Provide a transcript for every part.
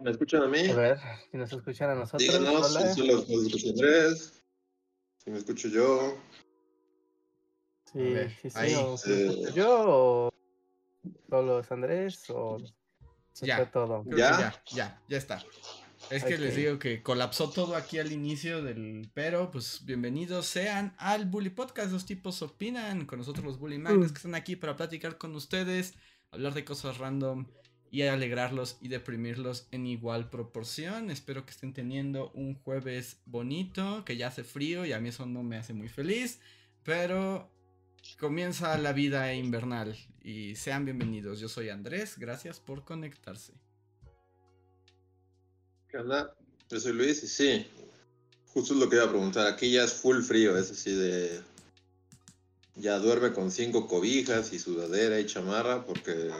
¿Me escuchan a mí? A ver, si nos escuchan a nosotros. Díganos hola. si los, los escucha Andrés, si me escucho yo. Sí, A ver, sí, sí. ahí. o si me Eh. escucho yo o solo es Andrés o Ya. todo. ¿Ya? que ya, ya, ya está. Es que les digo que colapsó todo aquí al inicio del pero, pues bienvenidos sean al Bully Podcast, los tipos opinan, con nosotros los Bully Magnets Mm. que están aquí para platicar con ustedes, hablar de cosas random y alegrarlos y deprimirlos en igual proporción. Espero que estén teniendo un jueves bonito, que ya hace frío y a mí eso no me hace muy feliz, pero comienza la vida invernal y sean bienvenidos. Yo soy Andrés, gracias por conectarse. ¿Qué onda? Yo soy Luis y sí, justo es lo que iba a preguntar. Aquí ya es full frío, es así de. Ya duerme con cinco cobijas y sudadera y chamarra porque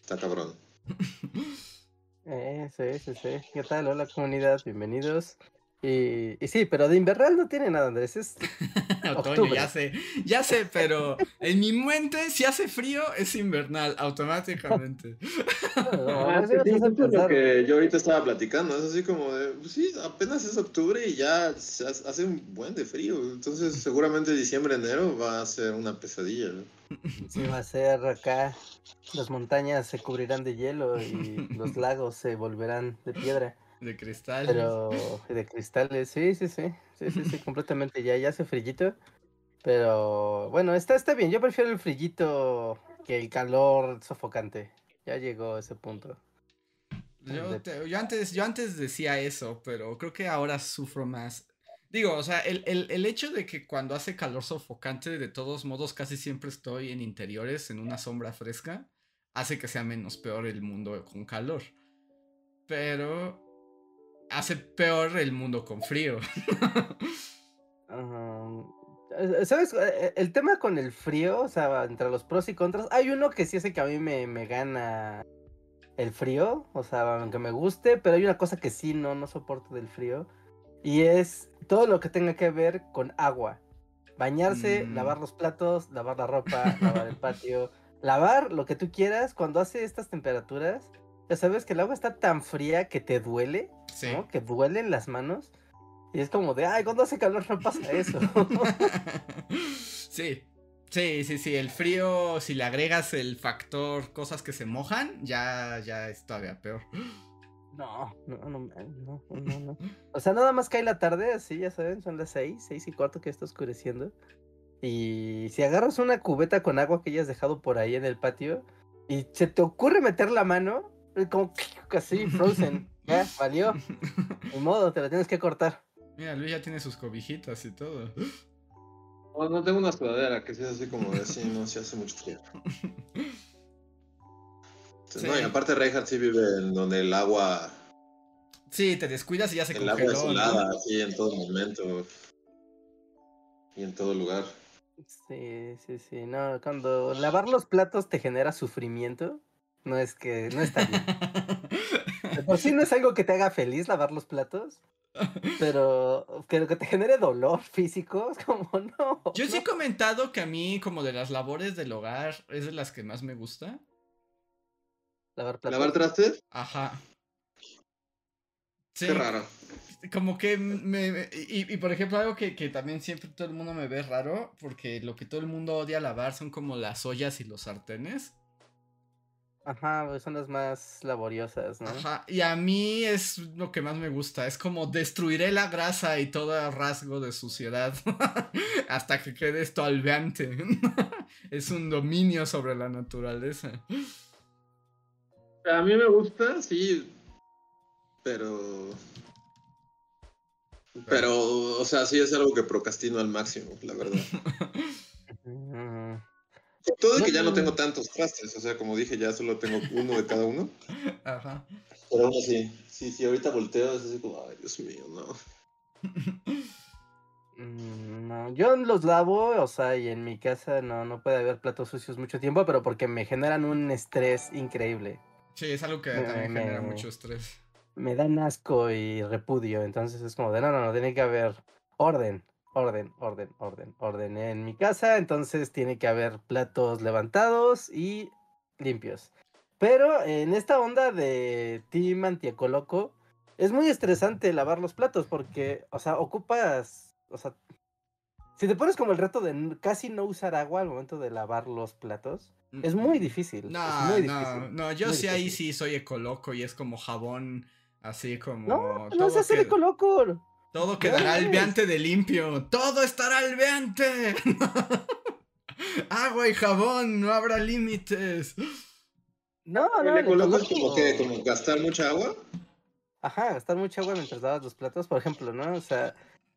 está cabrón. Eh, sí, sí, sí. ¿Qué tal? Hola comunidad, bienvenidos. Y, y sí, pero de invernal no tiene nada, Andrés. Es Otoño, Octubre. ya sé, ya sé, pero en mi mente si hace frío es invernal, automáticamente. no, Ah, sí, lo que yo ahorita estaba platicando, es así como de, pues sí, apenas es octubre y ya se hace hace un buen de frío, entonces seguramente diciembre, enero va a ser una pesadilla, ¿no? Sí, va a ser acá. Las montañas se cubrirán de hielo y los lagos se volverán de piedra. De cristal. Pero de cristales, sí, sí, sí. Sí, sí, sí, completamente. Ya, ya hace frillito. Pero bueno, está, está bien. Yo prefiero el frillito que el calor sofocante. Ya llegó ese punto. Yo, te- yo antes, yo antes decía eso, pero creo que ahora sufro más. Digo, o sea, el, el- el hecho de que cuando hace calor sofocante, de todos modos, casi siempre estoy en interiores, en una sombra fresca, hace que sea menos peor el mundo con calor. Pero hace peor el mundo con frío. Eh, ¿Sabes? Eh, El tema con el frío, o sea, entre los pros y contras, hay uno que sí hace que a mí me, me gana el frío, o sea, aunque me guste, pero hay una cosa que sí no, no soporto del frío, y es todo lo que tenga que ver con agua. Bañarse, Mm. lavar los platos, lavar la ropa, lavar el patio, lavar lo que tú quieras cuando hace estas temperaturas. Ya sabes que el agua está tan fría que te duele, Sí. ¿no? Que duelen las manos. Y es como de, ay, cuando hace calor no pasa eso. sí. Sí, sí, sí. El frío, si le agregas el factor cosas que se mojan, ya, ya es todavía peor. No, no, no, no, no, no. O sea, nada más cae la tarde, así, ya saben, son las seis, seis y cuarto que está oscureciendo. Y si agarras una cubeta con agua que hayas dejado por ahí en el patio y se te ocurre meter la mano, como así, frozen, ya, valió. Ni modo, te la tienes que cortar. Mira, Luis ya tiene sus cobijitas y todo. No, no tengo una sudadera que sí es así como de, sí, no, sí hace mucho frío. Sí. No, y aparte Reinhardt sí vive en donde el agua, Sí, te descuidas y ya se el agua es congeló. ¿no? helada, así en todo momento. Y en todo lugar. Sí, sí, sí, no, cuando lavar los platos te genera sufrimiento, no es que, no está bien. De por sí no es algo que te haga feliz lavar los platos, pero que lo que te genere dolor físico es como no. Yo sí he comentado que a mí, como de las labores del hogar, es de las que más me gusta. Lavar platos. ¿Lavar trastes? Ajá. Sí, Qué raro. como que me... me- y, y, por ejemplo, algo que, que también siempre todo el mundo me ve raro, porque lo que todo el mundo odia lavar son como las ollas y los sartenes. Ajá, pues, son las más laboriosas, ¿no? Ajá, y a mí es lo que más me gusta, es como destruiré la grasa y todo rasgo de suciedad hasta que quede esto alveante. es un dominio sobre la naturaleza. A mí me gusta, sí, pero... Pero, o sea, sí es algo que procrastino al máximo, la verdad. Todo de que ya no tengo tantos trastes, o sea, como dije, ya solo tengo uno de cada uno. Ajá. Pero aún así, sí, sí, ahorita volteo, es así como, ay, Dios mío, no. mm, no, yo los lavo, o sea, y en mi casa no, no puede haber platos sucios mucho tiempo, pero porque me generan un estrés increíble. Sí, es algo que Me- también genera mucho estrés. Me dan asco y repudio, entonces es como de, no, no, no, tiene que haber orden, orden, orden, orden, orden en mi casa, entonces tiene que haber platos levantados y limpios. Pero en esta onda de Team Antiecoloco, es muy estresante lavar los platos porque, o sea, ocupas, o sea, si te pones como el reto de casi no usar agua al momento de lavar los platos, es muy difícil. No, muy no, difícil. no, yo muy sí ahí difícil. sí soy ecoloco y es como jabón, así como... No, no todo es hacer qued- Ecoloco. Todo quedará es. albeante de limpio. Todo estará albeante. Agua y jabón, no habrá límites. No, no, ¿El el ecoloco es como Ecoloco- que, como gastar mucha agua? Ajá, gastar mucha agua mientras lavas los platos, por ejemplo, ¿no? O sea,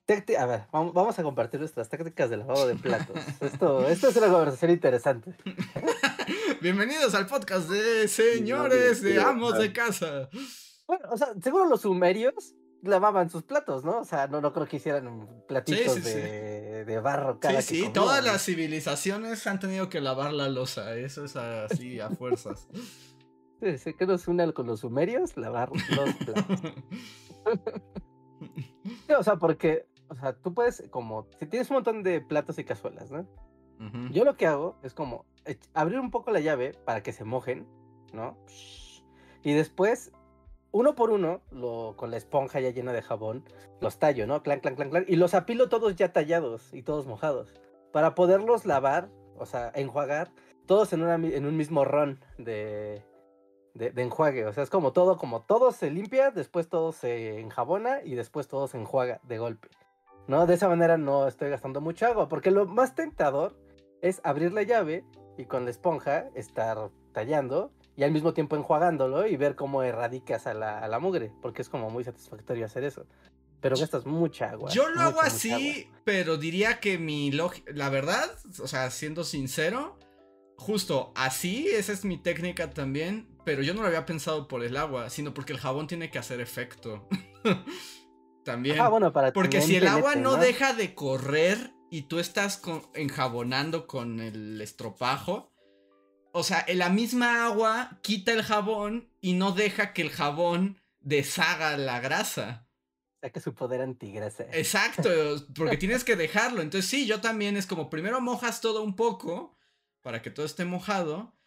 a ver, vam- vamos a compartir nuestras tácticas de lavado de platos. Esto, esto es una conversación interesante. Bienvenidos al podcast de señores de amos de casa. Bueno, o sea, seguro los sumerios lavaban sus platos, ¿no? O sea, no, no creo que hicieran platitos sí, sí. de, de barro cada Sí, que sí, todas las civilizaciones han tenido que lavar la losa. Eso es así a fuerzas. Sí, sí, que nos une con los sumerios, lavar los platos. Sí, o sea, porque, o sea, tú puedes, como, si tienes un montón de platos y cazuelas, ¿no? Yo lo que hago es como abrir un poco la llave para que se mojen, ¿no? Y después, uno por uno, lo, con la esponja ya llena de jabón, los tallo, ¿no? Clan, clan, clan, clan. Y los apilo todos ya tallados y todos mojados. Para poderlos lavar, o sea, enjuagar, todos en, un mismo ron de, de, de enjuague. O sea, es como todo, como todo se limpia, después todo se enjabona y después todo se enjuaga de golpe. ¿No? De esa manera no estoy gastando mucha agua. Porque lo más tentador es abrir la llave y con la esponja estar tallando y al mismo tiempo enjuagándolo y ver cómo erradicas a la, a la mugre, porque es como muy satisfactorio hacer eso. Pero gastas mucha agua. Yo lo hago mucha, mucha así, pero diría que mi lógica, la verdad, o sea, siendo sincero, justo así, esa es mi técnica también, pero yo no lo había pensado por el agua, sino porque el jabón tiene que hacer efecto. también. Ah, bueno, para Porque si el agua penetre, no deja de correr y tú estás con- enjabonando con el estropajo, o sea, la misma agua quita el jabón y no deja que el jabón deshaga la grasa. Saca su poder antigrasa. Exacto, porque tienes que dejarlo. Entonces sí, yo también es como primero mojas todo un poco para que todo esté mojado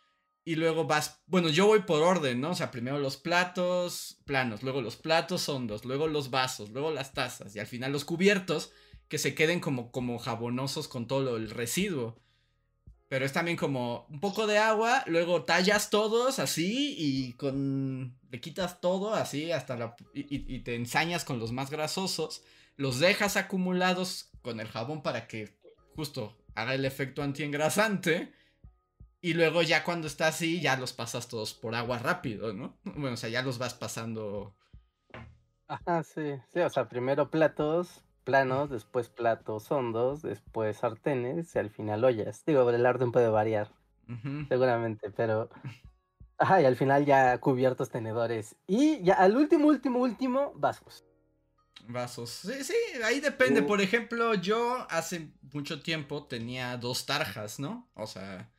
y luego vas, bueno, yo voy por orden, ¿no? O sea, primero los platos planos, luego los platos hondos, luego los vasos, luego las tazas y al final los cubiertos que se queden como, como jabonosos con todo el residuo. Pero es también como un poco de agua, luego tallas todos así y con... Le quitas todo así hasta la... Y, te ensañas con los más grasosos. Los dejas acumulados con el jabón para que justo haga el efecto antiengrasante. Y luego ya cuando está así, ya los pasas todos por agua rápido, ¿no? Bueno, o sea, ya los vas pasando... Ajá, sí. Sí, o sea, primero platos planos, después platos hondos, después sartenes y al final ollas. Digo, el orden puede variar, seguramente, pero... Ajá, y al final ya cubiertos, tenedores. Y ya al último, último, último, vasos. Vasos. Sí, sí, ahí depende. Uh. Por ejemplo, yo hace mucho tiempo tenía dos tarjas, ¿no? O sea,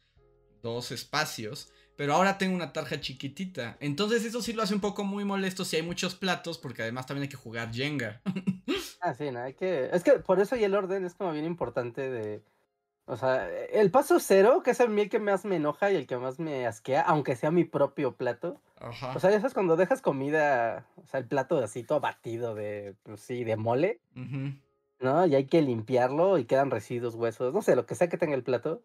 dos espacios. Pero ahora tengo una tarja chiquitita. Entonces eso sí lo hace un poco muy molesto si hay muchos platos, porque además también hay que jugar Jenga. Ah, sí, no, hay que... Es que por eso y el orden es como bien importante de... O sea, el paso cero, que es a mí el que más me enoja y el que más me asquea, aunque sea mi propio plato. Ajá. O sea, ya sabes cuando dejas comida, o sea, el plato así todo batido de, pues sí, de mole. ¿no? Y hay que limpiarlo y quedan residuos, huesos, no sé, lo que sea que tenga el plato.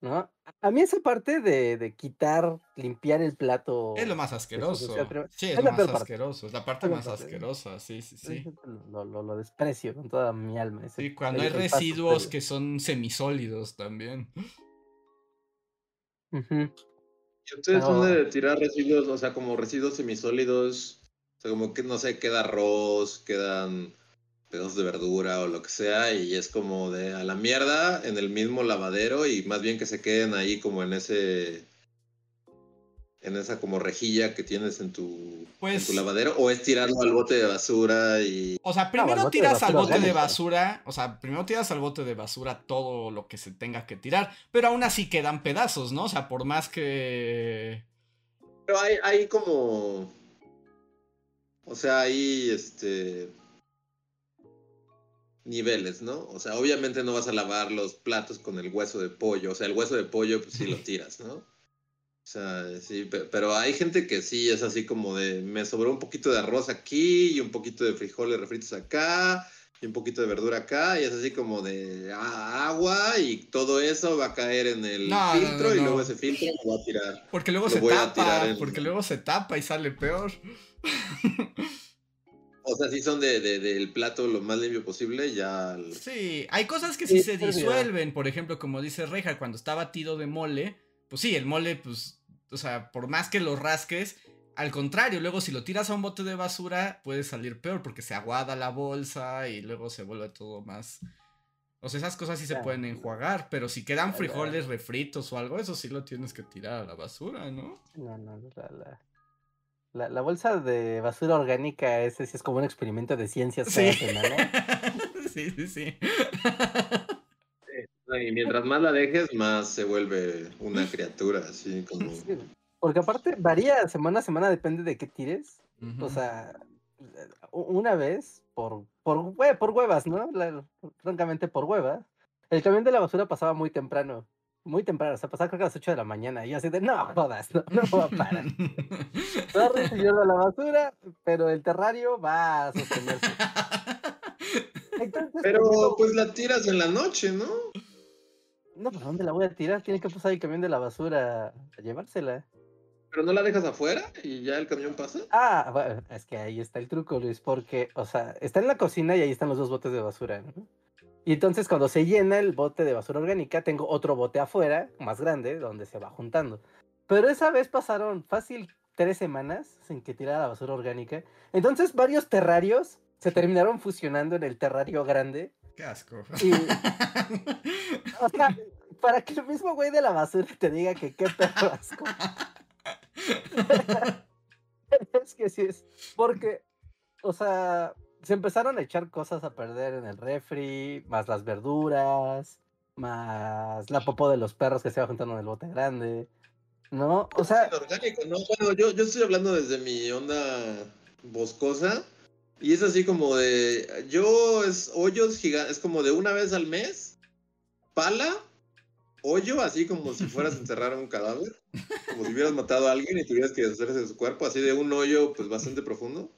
¿No? A mí esa parte de, de quitar, limpiar el plato. Es lo más asqueroso. Sí, es es lo la más asqueroso. Es la parte Es más parte. asquerosa, sí, sí, sí. Lo, lo- lo desprecio con toda mi alma. ese- Sí, cuando hay residuos que son semisólidos también. ¿Y ustedes son No. de tirar residuos, o sea, como residuos semisólidos? O sea, como que, no sé, queda arroz, quedan pedazos de verdura o lo que sea, y es como de a la mierda en el mismo lavadero y más bien que se queden ahí como en ese... En esa como rejilla que tienes en tu, en Pues- tu lavadero, o es tirarlo al bote de basura y... O sea, primero tiras al bote de basura, o sea, primero tiras al bote de basura todo lo que se tenga que tirar, pero aún así quedan pedazos, ¿no? O sea, por más que... Pero hay, hay como. O sea, hay este. Niveles, ¿no? O sea, obviamente no vas a lavar los platos con el hueso de pollo. O sea, el hueso de pollo, pues sí lo tiras, ¿no? O sea, sí, pe- pero hay gente que sí es así como de. Me sobró un poquito de arroz aquí y un poquito de frijoles refritos acá y un poquito de verdura acá y es así como de ah, agua y todo eso va a caer en el No, filtro no, y luego ese filtro lo va a tirar. Porque luego Lo se voy a tapa, porque luego se tapa y sale peor. O sea, si son de, de- del plato lo más limpio posible, ya... el- Sí, hay cosas que sí Sí, se disuelven, por ejemplo, como dice Reja, cuando está batido de mole, pues sí, el mole, pues, o sea, por más que lo rasques, al contrario, luego si lo tiras a un bote de basura, puede salir peor porque se aguada la bolsa y luego se vuelve todo más... O sea, esas cosas sí se pueden enjuagar, pero si quedan frijoles refritos o algo, eso sí lo tienes que tirar a la basura, ¿no? No, no, la, la, la, la bolsa de basura orgánica, ese sí es como un experimento de ciencias cada Sí. semana. sí, sí, sí. Y mientras más la dejes, más se vuelve una criatura, así como... Sí, Porque aparte varía semana a semana, depende de qué tires. O sea, una vez, por, por, hue- por huevas, ¿no? La- francamente, por hueva. El camión de la basura pasaba muy temprano. Muy temprano, o sea, pasaba creo que a las 8 de la mañana. Y yo así de, no jodas, no, no voy a parar. Sorry, señor de la basura, pero el terrario va a sostenerse. Entonces, Pero digo, pues la tiras en la noche, ¿no? no, ¿pero dónde la voy a tirar? Tiene que pasar el camión de la basura a llevársela. Pero no la dejas afuera y ya el camión pasa. Ah, bueno, es que ahí está el truco, Luis, porque, o sea, está en la cocina y ahí están los dos botes de basura, ¿no? Y entonces cuando se llena el bote de basura orgánica, tengo otro bote afuera, más grande, donde se va juntando. Pero esa vez pasaron fácil tres semanas sin que tirara la basura orgánica. Entonces varios terrarios se terminaron fusionando en el terrario grande. Qué asco. Y, o sea, para que el mismo güey de la basura te diga que qué perro asco. es que sí es. Porque, o sea, se empezaron a echar cosas a perder en el refri, más las verduras, más la popó de los perros que se va juntando en el bote grande. ¿No? O sea, Inorgánico, ¿no? Bueno, yo, yo estoy hablando desde mi onda boscosa. Y es así como de. Yo es hoyos gigantes. Es como de una vez al mes. Pala. Hoyo, así como si fueras a enterrar a un cadáver. Como si hubieras matado a alguien y tuvieras que deshacerse de su cuerpo. Así de un hoyo, pues bastante profundo.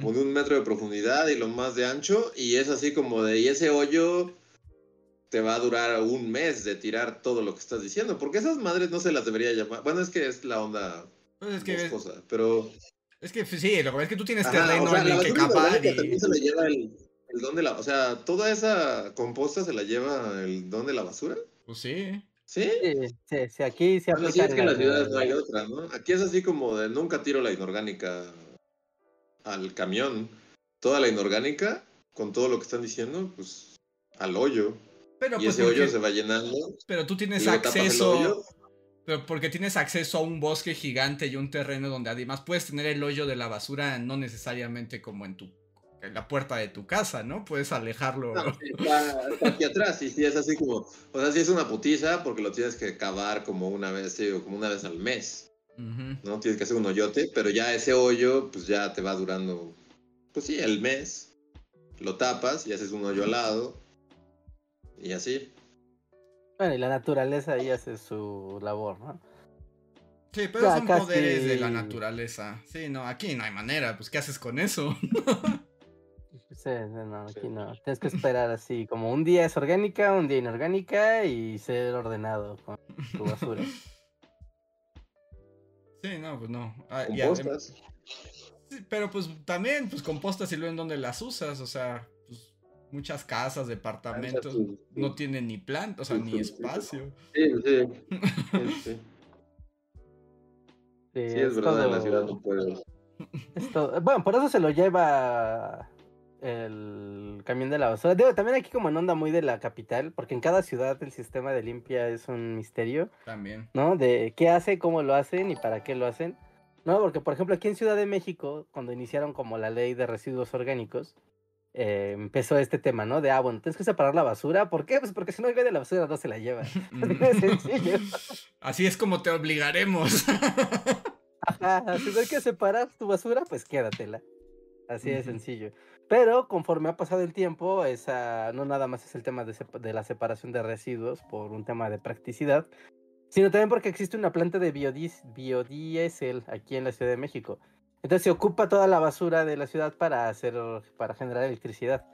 Como de un metro de profundidad y lo más de ancho. Y es así como de, y ese hoyo te va a durar un mes de tirar todo lo que estás diciendo. Porque esas madres no se las debería llamar. Bueno, es que es la onda Pues es que, pero... es que sí, lo que pasa es que tú tienes terreno o sea, en la el que y... también se la lleva el, el don de la... O sea, toda esa composta se la lleva el don de la basura. Pues sí. ¿Sí? sí, sí, sí, aquí se Bueno, sí, aplica es que en las la- ciudades no hay otra, ¿no? Aquí es así como de nunca tiro la inorgánica al camión. Toda la inorgánica, con todo lo que están diciendo, pues al hoyo. Pero y pues ese hoyo se va llenando. pero tú tienes acceso... Pero porque tienes acceso a un bosque gigante y un terreno donde además puedes tener el hoyo de la basura no necesariamente como en tu en la puerta de tu casa, ¿no? Puedes alejarlo. No, está, atrás, y sí es así como, o sea, sí es una putiza porque lo tienes que cavar como una vez, sí, o como una vez al mes, ¿no? Tienes que hacer un hoyote, pero ya ese hoyo, pues ya te va durando, pues sí, el mes. Lo tapas y haces un hoyo al lado, y así. Bueno, y la naturaleza ahí hace su labor, ¿no? Sí, pero Ya son casi- poderes de la naturaleza. Sí, no, aquí no hay manera. Pues, ¿qué haces con eso? Sí, no, aquí no. Tienes que esperar así, como un día es orgánica, un día inorgánica y ser ordenado con tu basura. Sí, no, pues no. Ah, adem- Compostas. sí, pero pues también, pues compostas y luego en donde las usas, o sea, pues muchas casas, departamentos, no tienen ni planta, o sea, ni espacio. Sí, sí. Sí, sí. Sí, Sí, es verdad, en la ciudad no puedes. es todo- Bueno, por eso se lo lleva el camión de la basura. Digo, también aquí como en onda muy de la capital, porque en cada ciudad el sistema de limpia es un misterio, También. ¿no? De qué hace, cómo lo hacen y para qué lo hacen. No, porque por ejemplo aquí en Ciudad de México, cuando iniciaron como la ley de residuos orgánicos, eh, empezó este tema, ¿no? De, ah, bueno, tienes que separar la basura. ¿Por qué? Pues porque si no el güey de la basura no se la lleva. Así es como te obligaremos. Ajá, si no hay que separar tu basura, pues quédatela. Así de sencillo. Pero conforme ha pasado el tiempo, esa no nada más es el tema de, de la separación de residuos por un tema de practicidad, sino también porque existe una planta de biodiesel aquí en la Ciudad de México. Entonces se ocupa toda la basura de la ciudad para hacer, para generar electricidad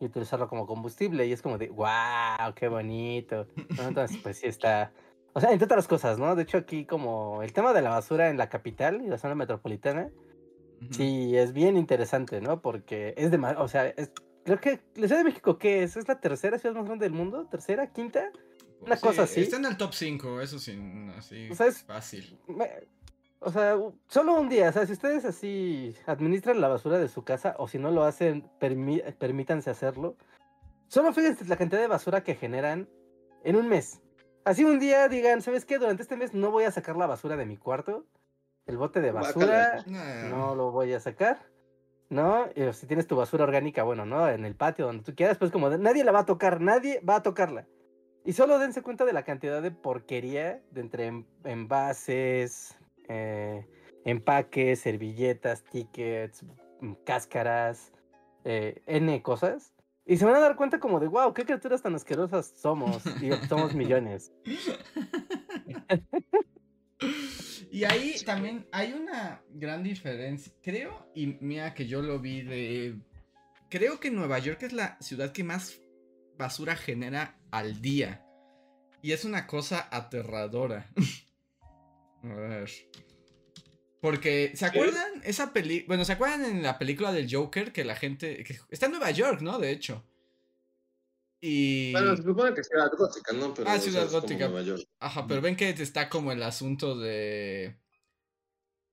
y utilizarlo como combustible. Y es como de, wow, qué bonito. ¿no? Entonces, pues sí está. O sea, entre otras cosas, ¿no? De hecho, aquí como el tema de la basura en la capital y la zona metropolitana. Sí es bien interesante, ¿no? Porque es de, o sea, es, creo que la Ciudad de México, ¿qué es? ¿Es la tercera ciudad más grande del mundo? ¿Tercera? ¿Quinta? una cosa así. Está en el top 5, eso sí, así O sea, es- fácil. Me- O sea, solo un día, o sea, si ustedes así administran la basura de su casa o si no lo hacen, permí- permítanse hacerlo. Solo fíjense la cantidad de basura que generan en un mes. Así un día digan, ¿sabes qué? Durante este mes no voy a sacar la basura de mi cuarto. El bote de basura no lo voy a sacar. ¿No? Y si tienes tu basura orgánica, bueno, ¿no? En el patio, donde tú quieras, pues como de- nadie la va a tocar, nadie va a tocarla. Y solo dense cuenta de la cantidad de porquería de entre en- envases, eh, empaques, servilletas, tickets, mm, cáscaras, eh, N cosas. Y se van a dar cuenta como de, wow, qué criaturas tan asquerosas somos. Y somos millones. Y ahí también hay una gran diferencia. Creo, y mira que yo lo vi de. Creo que Nueva York es la ciudad que más basura genera al día. Y es una cosa aterradora. A ver. Porque, ¿se acuerdan esa película? Bueno, ¿se acuerdan en la película del Joker que la gente... que está en Nueva York, ¿no? De hecho. Y... Bueno, se supone que es ciudad gótica, ¿no? Pero, Ah, o sea, ciudad gótica. Ajá, pero ven que está como el asunto de.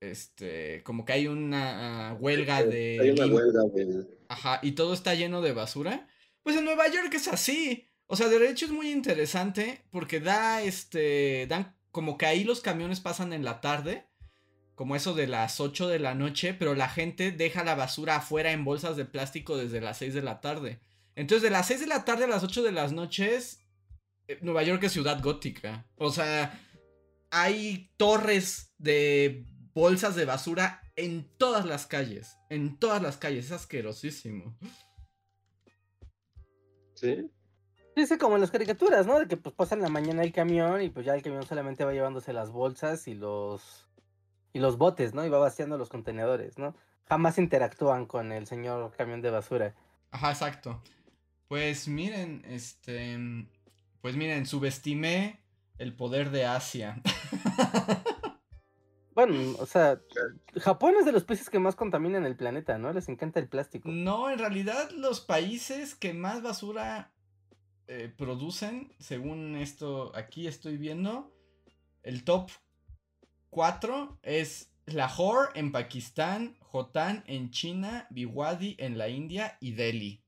Este. Como que hay una ah, huelga de. Hay una huelga de... Ajá, y todo está lleno de basura. Pues en Nueva York es así. O sea, de hecho es muy interesante porque da este. Dan como que ahí los camiones pasan en la tarde. Como eso de las 8 de la noche. Pero la gente deja la basura afuera en bolsas de plástico desde las 6 de la tarde. Entonces, de las 6 de la tarde a las 8 de las noches. eh, Nueva York es ciudad gótica. O sea, hay torres de bolsas de basura en todas las calles. En todas las calles. Es asquerosísimo. ¿Sí? Dice como en las caricaturas, ¿no? De que pues pasa en la mañana el camión y pues ya el camión solamente va llevándose las bolsas y los y los botes, ¿no? Y va vaciando los contenedores, ¿no? Jamás interactúan con el señor camión de basura. Ajá, exacto. Pues miren, este. Pues miren, subestimé el poder de Asia. Bueno, o sea, Japón es de los países que más contaminan el planeta, ¿no? Les encanta el plástico. No, en realidad los países que más basura eh, producen, según esto aquí estoy viendo, el top 4 es Lahore en Pakistán, Hotan en China, Biwadi en la India y Delhi.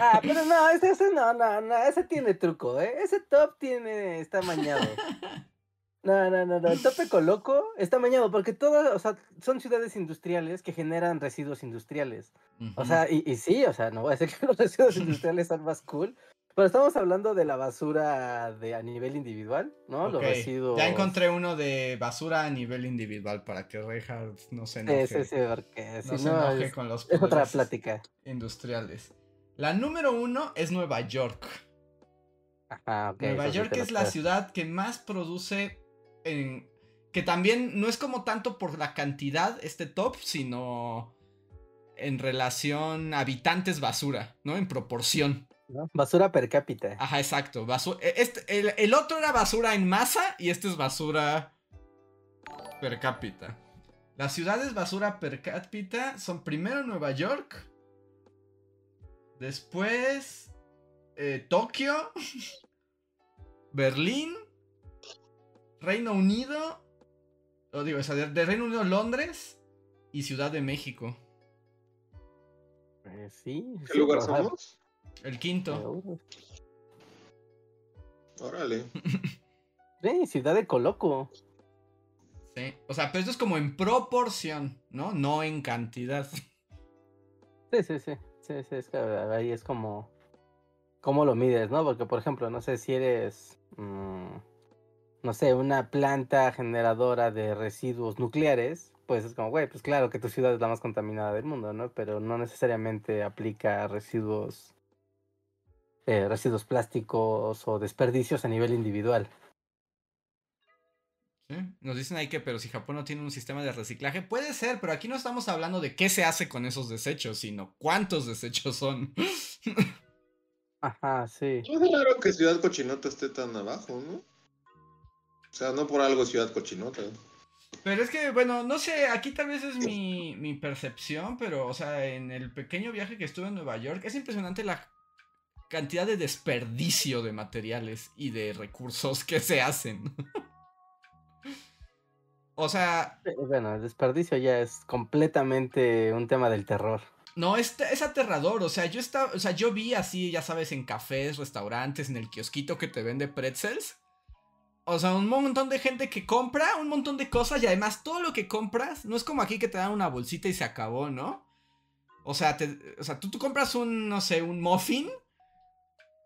Ah, pero no, ese, ese no, no, no, ese tiene truco, ¿eh? Ese top tiene, está mañado. No, no, no, no, el tope coloco está mañado porque todas, o sea, son ciudades industriales que generan residuos industriales. O sea, y, y sí, o sea, no voy a decir que los residuos industriales son más cool, pero estamos hablando de la basura de a nivel individual, ¿no? Los residuos. Ya encontré uno de basura a nivel individual para que Reinhardt no se enoje. Sí, sí, sí, porque si no no, se enoje es, con los es otra plática. industriales. La número uno es Nueva York. Ajá, ok. Nueva sí York es la ciudad que más produce en... Que también no es como tanto por la cantidad este top, sino en relación habitantes basura, ¿no? En proporción. ¿no? Basura per cápita. Ajá, exacto. basu- e- este, el, el otro era basura en masa y este es basura per cápita. Las ciudades basura per cápita son primero Nueva York, después eh, Tokio, Berlín, Reino Unido, o digo, o sea, de, de Reino Unido Londres y Ciudad de México. Eh, sí. ¿Qué sí, lugar somos? El quinto. Órale. Sí, Ciudad de Coloco. Sí. O sea, pero esto es como en proporción, ¿no? No en cantidad. Sí, sí, sí. Sí, sí, es que ahí es como. ¿Cómo lo mides, no? Porque, por ejemplo, no sé si eres. mm, no sé, una planta generadora de residuos nucleares. Pues es como, güey, pues claro que tu ciudad es la más contaminada del mundo, ¿no? Pero no necesariamente aplica residuos. eh, residuos plásticos o desperdicios a nivel individual. ¿Sí? Nos dicen ahí que, pero si Japón no tiene un sistema de reciclaje, puede ser, pero aquí no estamos hablando de qué se hace con esos desechos, sino cuántos desechos son. Ajá, sí. No es raro que Ciudad Cochinota esté tan abajo, ¿no? O sea, no por algo Ciudad Cochinota. Pero es que, bueno, no sé, aquí tal vez es mi, mi percepción, pero, o sea, en el pequeño viaje que estuve en Nueva York, es impresionante la cantidad de desperdicio de materiales y de recursos que se hacen. o sea, Eh, Bueno, el desperdicio ya es completamente un tema del terror. No, es, es aterrador. O sea, yo estaba. O sea, yo vi así, ya sabes, en cafés, restaurantes, en el kiosquito que te vende pretzels. O sea, un montón de gente que compra un montón de cosas y además todo lo que compras no es como aquí que te dan una bolsita y se acabó, ¿no? O sea, te- o sea tú, tú compras un, no sé, un muffin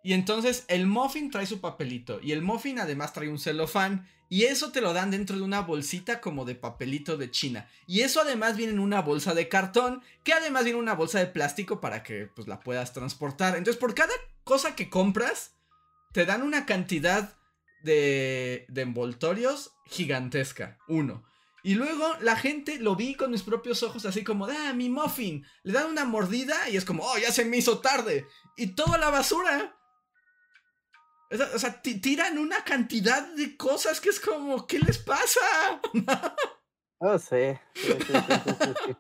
y entonces el muffin trae su papelito y el muffin además trae un celofán y eso te lo dan dentro de una bolsita como de papelito de China. Y eso además viene en una bolsa de cartón que además viene en una bolsa de plástico para que pues la puedas transportar. Entonces por cada cosa que compras te dan una cantidad de, de envoltorios gigantesca. Uno. Y luego la gente lo vi con mis propios ojos así como, ah, mi muffin. Le dan una mordida y es como, oh, ya se me hizo tarde. Y toda la basura. O sea, tiran una cantidad de cosas que es como, ¿qué les pasa? Sí, sí, sí.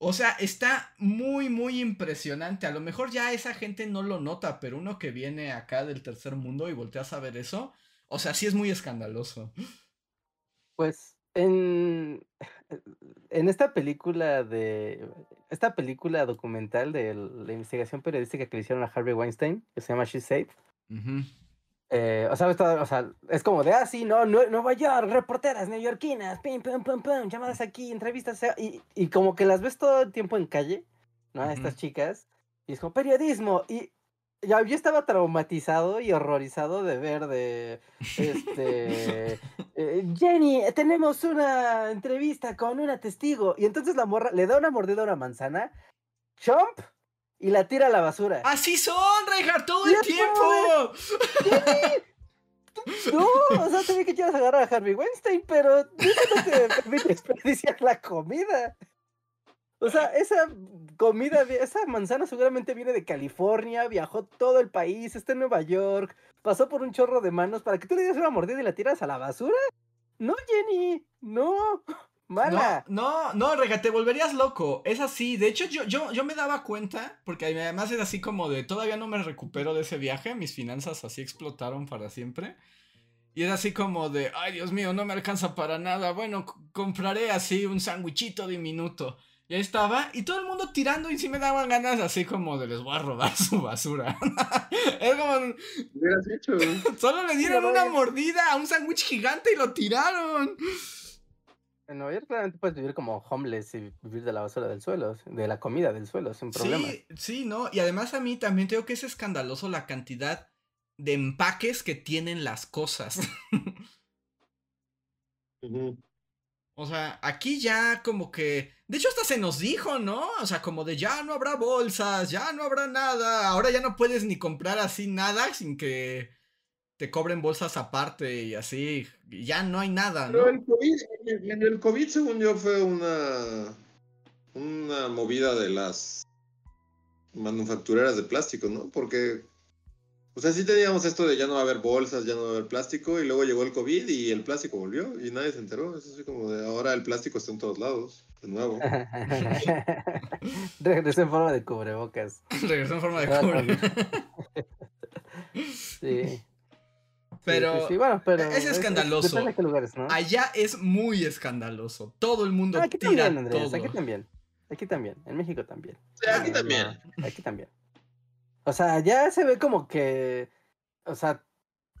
O sea, está muy, muy impresionante. A lo mejor ya esa gente no lo nota, pero uno que viene acá del tercer mundo y volteas a ver eso, o sea, sí es muy escandaloso. Pues en, en esta película de esta película documental de la investigación periodística que le hicieron a Harvey Weinstein, que se llama She Said, eh, o, sea, o sea, es como de, ah, sí, no, Nue- Nueva York, reporteras neoyorquinas, pim, pum, pum, pum, llamadas aquí, entrevistas, y, y como que las ves todo el tiempo en calle, ¿no? A Estas Ujú. chicas, y es como periodismo, y ya, yo estaba traumatizado y horrorizado de ver de, este, eh, Jenny, tenemos una entrevista con una testigo, y entonces la morra le da una mordida a una manzana, chomp, y la tira a la basura. Así son, Reinhardt, todo el tiempo. No, o sea, también que quieras agarrar a Harvey Weinstein, pero eso no te permite desperdiciar la comida. O sea, esa comida, esa manzana seguramente viene de California, viajó todo el país, está en Nueva York, pasó por un chorro de manos para que tú le des una mordida y la tiras a la basura. No, Jenny, no, mala. No, no, no, Rega, te volverías loco. Es así. De hecho, yo, yo, yo me daba cuenta, porque además es así como de todavía no me recupero de ese viaje. Mis finanzas así explotaron para siempre. Y es así como de, ay Dios mío, no me alcanza para nada. Bueno, compraré así un sándwichito diminuto. Y ahí estaba, y todo el mundo tirando, y sí me daban ganas así como de les voy a robar su basura. es como, solo le dieron no, una mordida a un sándwich gigante y lo tiraron. En Nueva York claramente puedes vivir como homeless y vivir de la basura del suelo, de la comida del suelo, sin problema. Sí, sí, ¿no? Y además a mí también tengo que es escandaloso la cantidad de empaques que tienen las cosas. Ujú. O sea, aquí ya como que... De hecho hasta se nos dijo, ¿no? O sea, como de ya no habrá bolsas, ya no habrá nada. Ahora ya no puedes ni comprar así nada sin que te cobren bolsas aparte y así. Ya no hay nada, ¿no? Pero el COVID, en el COVID, según yo, fue una, una movida de las manufactureras de plástico, ¿no? Porque, o sea, sí teníamos esto de ya no va a haber bolsas, ya no va a haber plástico, y luego llegó el COVID y el plástico volvió y nadie se enteró. Es así como de ahora el plástico está en todos lados, de nuevo. Regresó en forma de cubrebocas. Regresó en forma de Ah, cubrebocas. Sí. Pero, Sí, sí, bueno, pero es escandaloso. depende de qué lugares, ¿no? Allá es muy escandaloso. Todo el mundo Ah, aquí tira también, Andrés, todo. aquí también. Aquí también, en México también. Sí, aquí también. No, aquí también. O sea, ya se ve como que, o sea,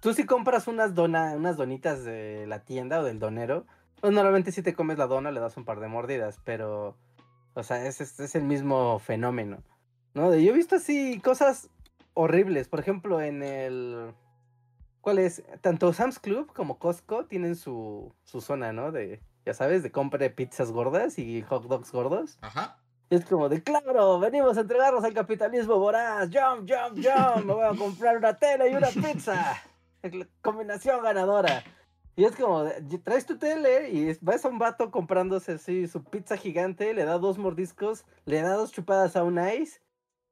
tú si compras unas dona, unas donitas de la tienda o del donero, pues normalmente si te comes la dona le das un par de mordidas, pero, o sea, es, es, es el mismo fenómeno, ¿no? Yo he visto así cosas horribles, por ejemplo, en el, ¿cuál es? Tanto Sam's Club como Costco tienen su, su zona, ¿no? De, ya sabes, de compra de pizzas gordas y hot dogs gordos. Ajá. Es como de, claro, venimos a entregarnos al capitalismo voraz. Jump, jump, jump. Me voy a comprar una tele y una pizza. Combinación ganadora. Y es como, de, traes tu tele y es- ves a un vato comprándose así su pizza gigante, le da dos mordiscos, le da dos chupadas a un ice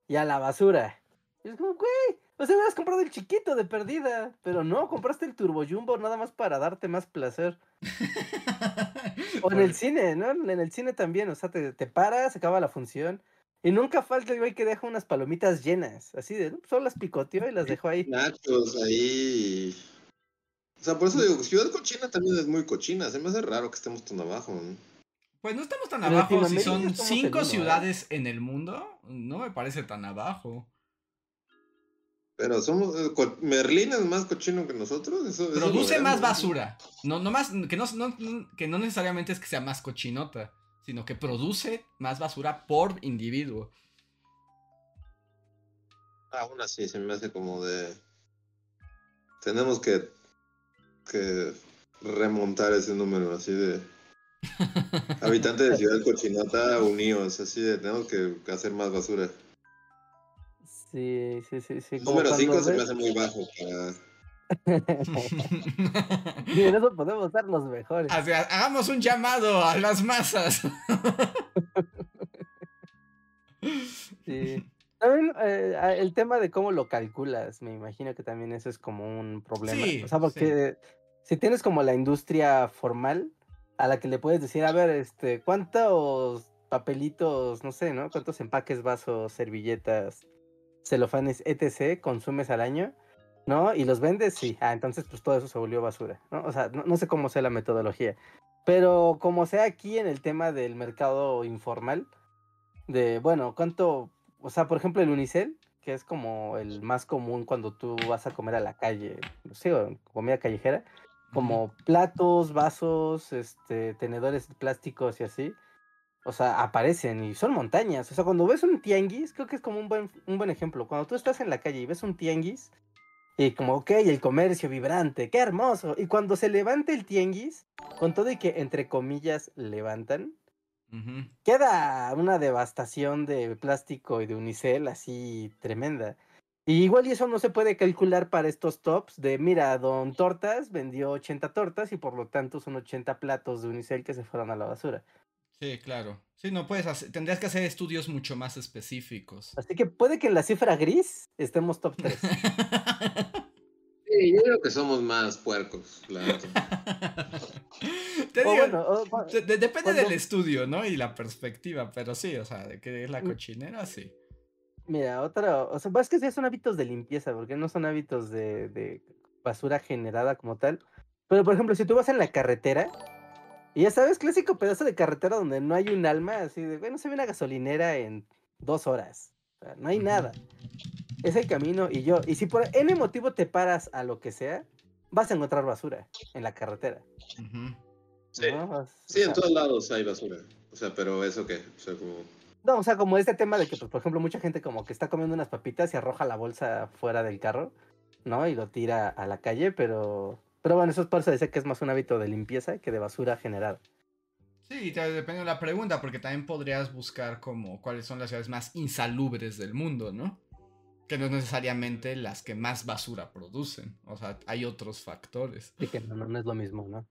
y a la basura. Y es como, güey, o sea, hubieras comprado el chiquito de perdida, pero no, compraste el turbo jumbo nada más para darte más placer. O en el cine, ¿no? En el cine también, o sea, te, te paras, se acaba la función. Y nunca falta el güey que deja unas palomitas llenas, así de, "No, solo las picoteó y las dejó ahí. Nachos ahí. O sea, por eso digo, Ciudad Cochina también es muy cochina. Se me hace raro que estemos tan abajo. ¿no? Pues no estamos tan abajo si son cinco uno, ¿eh? ciudades en el mundo. No me parece tan abajo. Pero somos. eh, Merlín es más cochino que nosotros. Eso, eso lo Produce más basura. No, no más, que, no, no- que no necesariamente es que sea más cochinota, sino que produce más basura por individuo. Aún así, se me hace como de. Tenemos que. que remontar ese número, así de. Habitantes de Ciudad Cochinota unidos, así de. Tenemos que hacer más basura. Sí, sí, sí, sí. Número 5 cuando se me hace muy bajo para. Y en eso podemos ser los mejores. Así, hagamos un llamado a las masas. Sí. También eh, el tema de cómo lo calculas, me imagino que también eso es como un problema. Sí, o sea, porque si tienes como la industria formal a la que le puedes decir, a ver, este, ¿cuántos papelitos, no sé, ¿no? ¿Cuántos empaques, vasos, servilletas, celofanes, etc. consumes al año? ¿No? Y los vendes, sí. Ah, entonces pues todo eso se volvió basura, ¿no? O sea, no, no sé cómo sea la metodología. Pero como sea aquí en el tema del mercado informal, de, bueno, ¿cuánto? O sea, por ejemplo, el unicel, que es como el más común cuando tú vas a comer a la calle, sé, o comida callejera, como platos, vasos, este, tenedores plásticos y así. O sea, aparecen y son montañas. O sea, cuando ves un tianguis, creo que es como un buen, un buen ejemplo. Cuando tú estás en la calle y ves un tianguis, y como, ok, el comercio vibrante, qué hermoso. Y cuando se levanta el tianguis, con todo y que entre comillas levantan, queda una devastación de plástico y de unicel así tremenda. Y igual y eso no se puede calcular para estos tops de, mira, Don Tortas vendió 80 tortas y por lo tanto son 80 platos de unicel que se fueron a la basura. Sí, claro. Sí, no puedes hacer, tendrías que hacer estudios mucho más específicos. Así que puede que en la cifra gris estemos top 3. Sí, yo creo que somos más puercos, la neta. Te O digo, bueno, o cua- de- de- depende cuando- del estudio, ¿no? Y la perspectiva, pero sí, o sea, de que es la Mm. cochinera, sí. Mira, otra, o sea, es que sí son hábitos de limpieza, porque no son hábitos de, de basura generada como tal. Pero, por ejemplo, si tú vas en la carretera, y ya sabes, clásico pedazo de carretera donde no hay un alma, así de, bueno, se ve una gasolinera en dos horas. O sea, no hay nada. Es el camino y yo. Y si por N motivo te paras a lo que sea, vas a encontrar basura en la carretera. Sí, ¿no? O sí, en todos lados hay basura. O sea, pero eso qué, o sea, como... No, o sea, como este tema de que, pues, por ejemplo, mucha gente como que está comiendo unas papitas y arroja la bolsa fuera del carro, ¿no? Y lo tira a la calle, pero... Pero bueno, eso es por eso decir que es más un hábito de limpieza que de basura generada. Sí, te- depende de la pregunta, porque también podrías buscar como cuáles son las ciudades más insalubres del mundo, ¿no? Que no es necesariamente las que más basura producen. O sea, hay otros factores. Así que no, no, no es lo mismo, ¿no?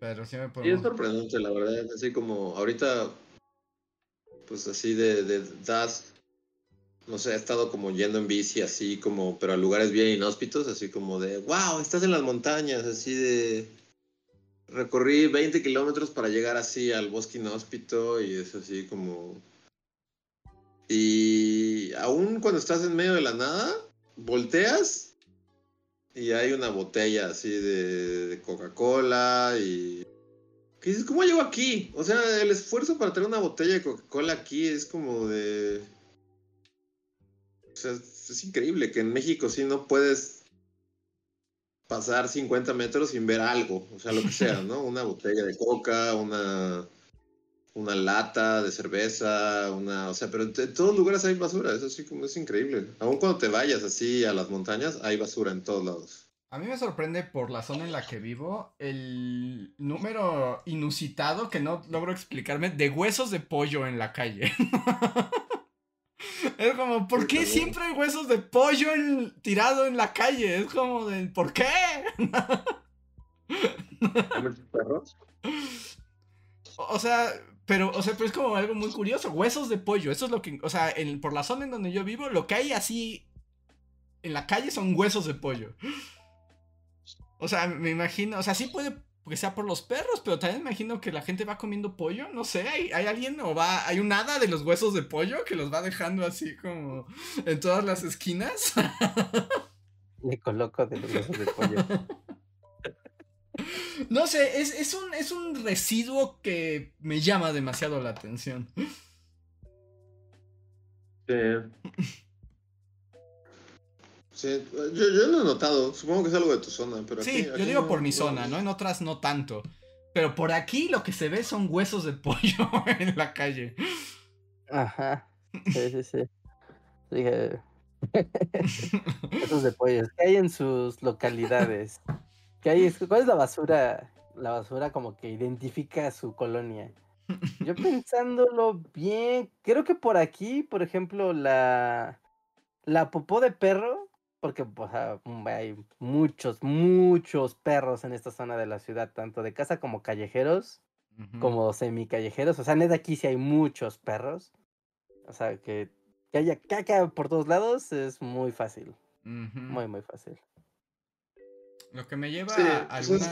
Pero sí me Y es podemos... sorprendente, la verdad. Así como ahorita, pues así de, de das, no sé, he estado como yendo en bici, así como, pero a lugares bien inhóspitos, así como de, wow, estás en las montañas, así de. Recorrí 20 kilómetros para llegar así al bosque inhóspito y es así como. Y aún cuando estás en medio de la nada, volteas y hay una botella así de, de Coca-Cola y... ¿Cómo llego aquí? O sea, el esfuerzo para tener una botella de Coca-Cola aquí es como de... O sea, es, increíble que en México sí no puedes pasar 50 metros sin ver algo, o sea, lo que sea, ¿no? Una botella de coca, una, una lata de cerveza, una, o sea, pero en, en todos lugares hay basura, eso sí como es increíble. Aún cuando te vayas así a las montañas, hay basura en todos lados. A mí me sorprende por la zona en la que vivo el número inusitado que no logro explicarme de huesos de pollo en la calle. Es como, ¿por qué siempre hay huesos de pollo en- tirado en la calle? Es como de, ¿por qué? O sea, pero, o sea, pero es como algo muy curioso. Huesos de pollo. Eso es lo que. O sea, en- por la zona en donde yo vivo, lo que hay así en la calle son huesos de pollo. O sea, me imagino. O sea, sí puede que sea por los perros, pero también me imagino que la gente va comiendo pollo. No sé, ¿hay, hay alguien o va. Hay un hada de los huesos de pollo que los va dejando así como en todas las esquinas. Le coloco de los huesos de pollo. No sé, es, es, un, es un residuo que me llama demasiado la atención. Sí. Sí, yo, yo lo he notado, supongo que es algo de tu zona, pero Sí, aquí- yo digo no- por mi no- zona, ¿no? En otras no tanto. Pero por aquí lo que se ve son huesos de pollo en la calle. Ajá. Sí, sí, sí. Dije, Huesos de pollo. ¿Qué hay en sus localidades? ¿Qué hay? ¿Cuál es la basura? La basura como que identifica su colonia. Yo pensándolo bien, creo que por aquí, por ejemplo, la, la popó de perro, porque o sea, mm, hay muchos, muchos perros en esta zona de la ciudad, tanto de casa como callejeros, como semicallejeros. O sea, neta, aquí sí hay muchos perros. O sea, que, que haya caca por todos lados es muy fácil. Muy, muy fácil. Lo que me lleva Sí, a, algunas-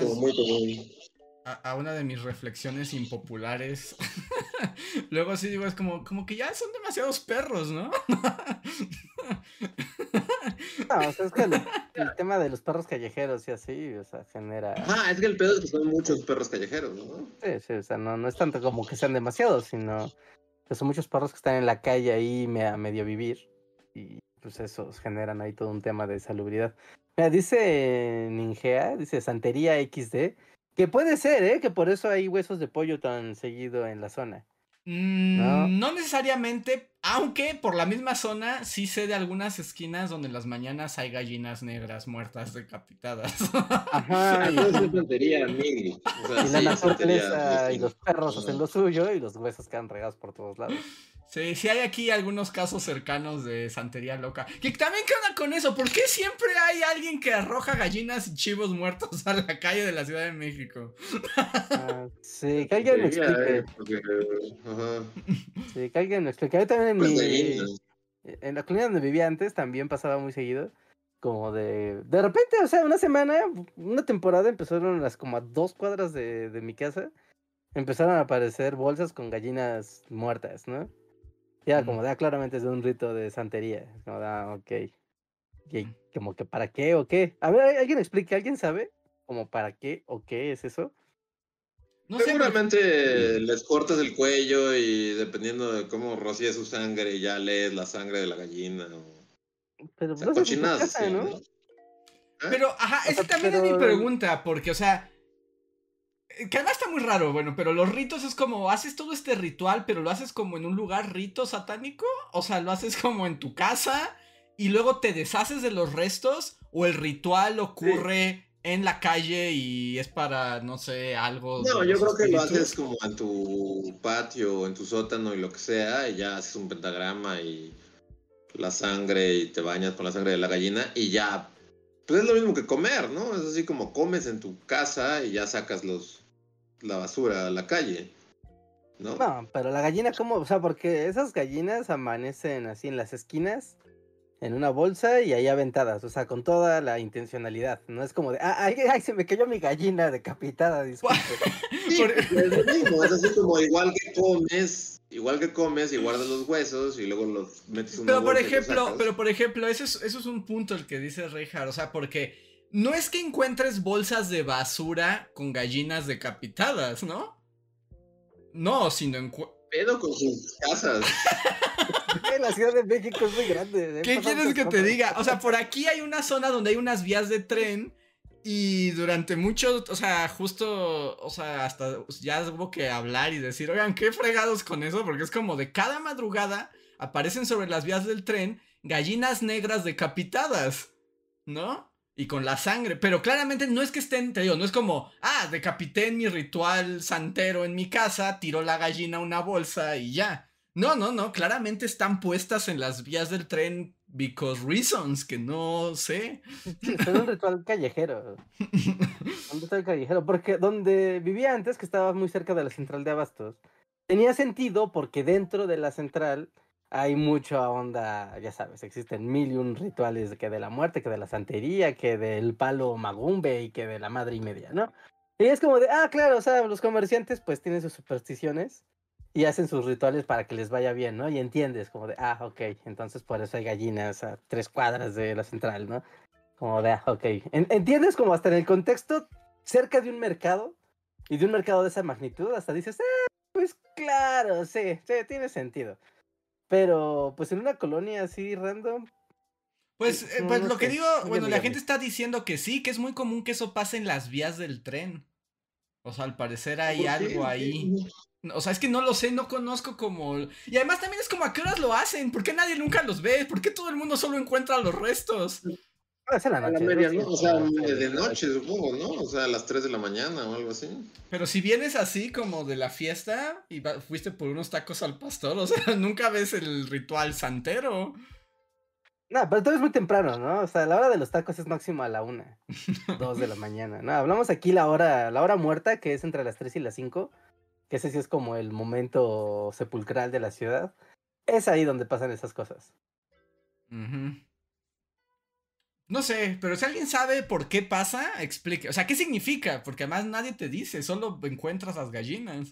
a una de mis reflexiones impopulares. Luego sí digo, es como, como que ya son demasiados perros, ¿no? No, o sea, es que el, el tema de los perros callejeros y así, o sea, genera... Ah, es que el pedo es que son muchos perros callejeros, ¿no? Sí, sí, o sea, no, no es tanto como que sean demasiados, sino que son muchos perros que están en la calle ahí me- a medio vivir. Y pues esos generan ahí todo un tema de salubridad. Mira, dice Ningea, dice Santería XD, que puede ser, ¿eh? Que por eso hay huesos de pollo tan seguido en la zona. Mm, No. no. necesariamente, aunque por la misma zona sí sé de algunas esquinas donde en las mañanas hay gallinas negras muertas decapitadas. Ajá, Ah, y, es santería mil. O sea, y la sí, naturaleza y los perros hacen lo suyo y los huesos quedan regados por todos lados. Sí, sí hay aquí algunos casos cercanos de santería loca. Que también qué onda con eso, ¿por qué siempre hay alguien que arroja gallinas y chivos muertos a la calle de la Ciudad de México? Ah, sí, que alguien me explique. eh. Sí, que alguien me explique. Mí también en Pues mi... gallinas. En la colonia donde vivía antes también pasaba muy seguido. Como de... De repente, o sea, una semana, una temporada empezaron las como a dos cuadras de, de mi casa. Empezaron a aparecer bolsas con gallinas muertas, ¿no? Ya, como da claramente es de un rito de santería. Como da, ok. Y como que para qué o qué. A ver, alguien explique, ¿alguien sabe? Como para qué o qué es eso. No sé, porque- Seguramente les cortas el cuello y dependiendo de cómo rocías su sangre, ya lees la sangre de la gallina. O, Pero o sea, cochinadas así, ¿no? ¿no? ¿Ah? Pero, ajá, O esa sea, también es mi pregunta, porque, o sea, eh, que además está muy raro, bueno, pero los ritos es como, haces todo este ritual, pero lo haces como en un lugar rito satánico, o sea, lo haces como en tu casa y luego te deshaces de los restos, o el ritual ocurre en la calle y es para, no sé, algo... No, yo creo que lo haces como en tu patio, en tu sótano y lo que sea, y ya haces un pentagrama y la sangre y te bañas con la sangre de la gallina y ya. Pues es lo mismo que comer, ¿no? Es así como comes en tu casa y ya sacas los, la basura a la calle. ¿No? No, pero la gallina, ¿cómo? O sea, porque esas gallinas amanecen así en las esquinas, en una bolsa y ahí aventadas, o sea, con toda la intencionalidad. No es como de, ah, ay, ay, se me cayó mi gallina decapitada, disculpe. Sí, es lo mismo, es así como igual que comes, igual que comes y guardas los huesos y luego los metes en una Pero por bolsa ejemplo, pero por ejemplo, eso es, eso es un punto el que dice Reinhardt, o sea, porque no es que encuentres bolsas de basura con gallinas decapitadas, ¿no? No, sino encu- pedo con sus casas. la Ciudad de México es muy grande. ¿Qué pasan quieres que te diga? O sea, por aquí hay una zona donde hay unas vías de tren y durante mucho, o sea, justo, o sea, hasta ya hubo que hablar y decir, oigan, qué fregados con eso, porque es como de cada madrugada aparecen sobre las vías del tren gallinas negras decapitadas, ¿no? Y con la sangre, pero claramente no es que estén, te digo, no es como, ah, decapité en mi ritual santero en mi casa, tiró la gallina a una bolsa y ya. No, no, no, claramente están puestas en las vías del tren because reasons, que no sé. Sí, son un ritual callejero. Un ritual callejero. Porque donde vivía antes, que estaba muy cerca de la central de Abastos, tenía sentido porque dentro de la central hay mucha onda, ya sabes, existen mil y un rituales que de la muerte, que de la santería, que del palo magumbe y que de la madre y media, ¿no? Y es como de, ah, claro, o sea, los comerciantes pues tienen sus supersticiones y hacen sus rituales para que les vaya bien, ¿no? Y entiendes, como de, ah, ok, entonces por eso hay gallinas a tres cuadras de la central, ¿no? Como de, ah, ok. En- entiendes como hasta en el contexto cerca de un mercado y de un mercado de esa magnitud, hasta dices, ah, pues claro, sí, sí, tiene sentido. Pero, pues en una colonia así random, Pues, eh, No, pues no lo que digo, bueno, la gente está diciendo que sí, que es muy común que eso pase en las vías del tren. O sea, al parecer hay ¿Por qué? algo ahí. O sea, es que no lo sé, no conozco como... Y además también es como a qué horas lo hacen, ¿por qué nadie nunca los ve? ¿Por qué todo el mundo solo encuentra los restos? es en la A la noche. O sea, de, noche, supongo, ¿no? O sea, a las 3 de la mañana o algo así. Pero si vienes así como de la fiesta y va- fuiste por unos tacos al pastor, o sea, nunca ves el ritual santero. No, pero todo es muy temprano, ¿no? O sea, la hora de los tacos es máximo a la una, dos de la mañana, ¿no? Hablamos aquí la hora, la hora muerta, que es entre las 3 y las 5, que ese sí es como el momento sepulcral de la ciudad. Es ahí donde pasan esas cosas. No sé, pero si alguien sabe por qué pasa, explique. O sea, ¿qué significa? Porque además nadie te dice, solo encuentras las gallinas.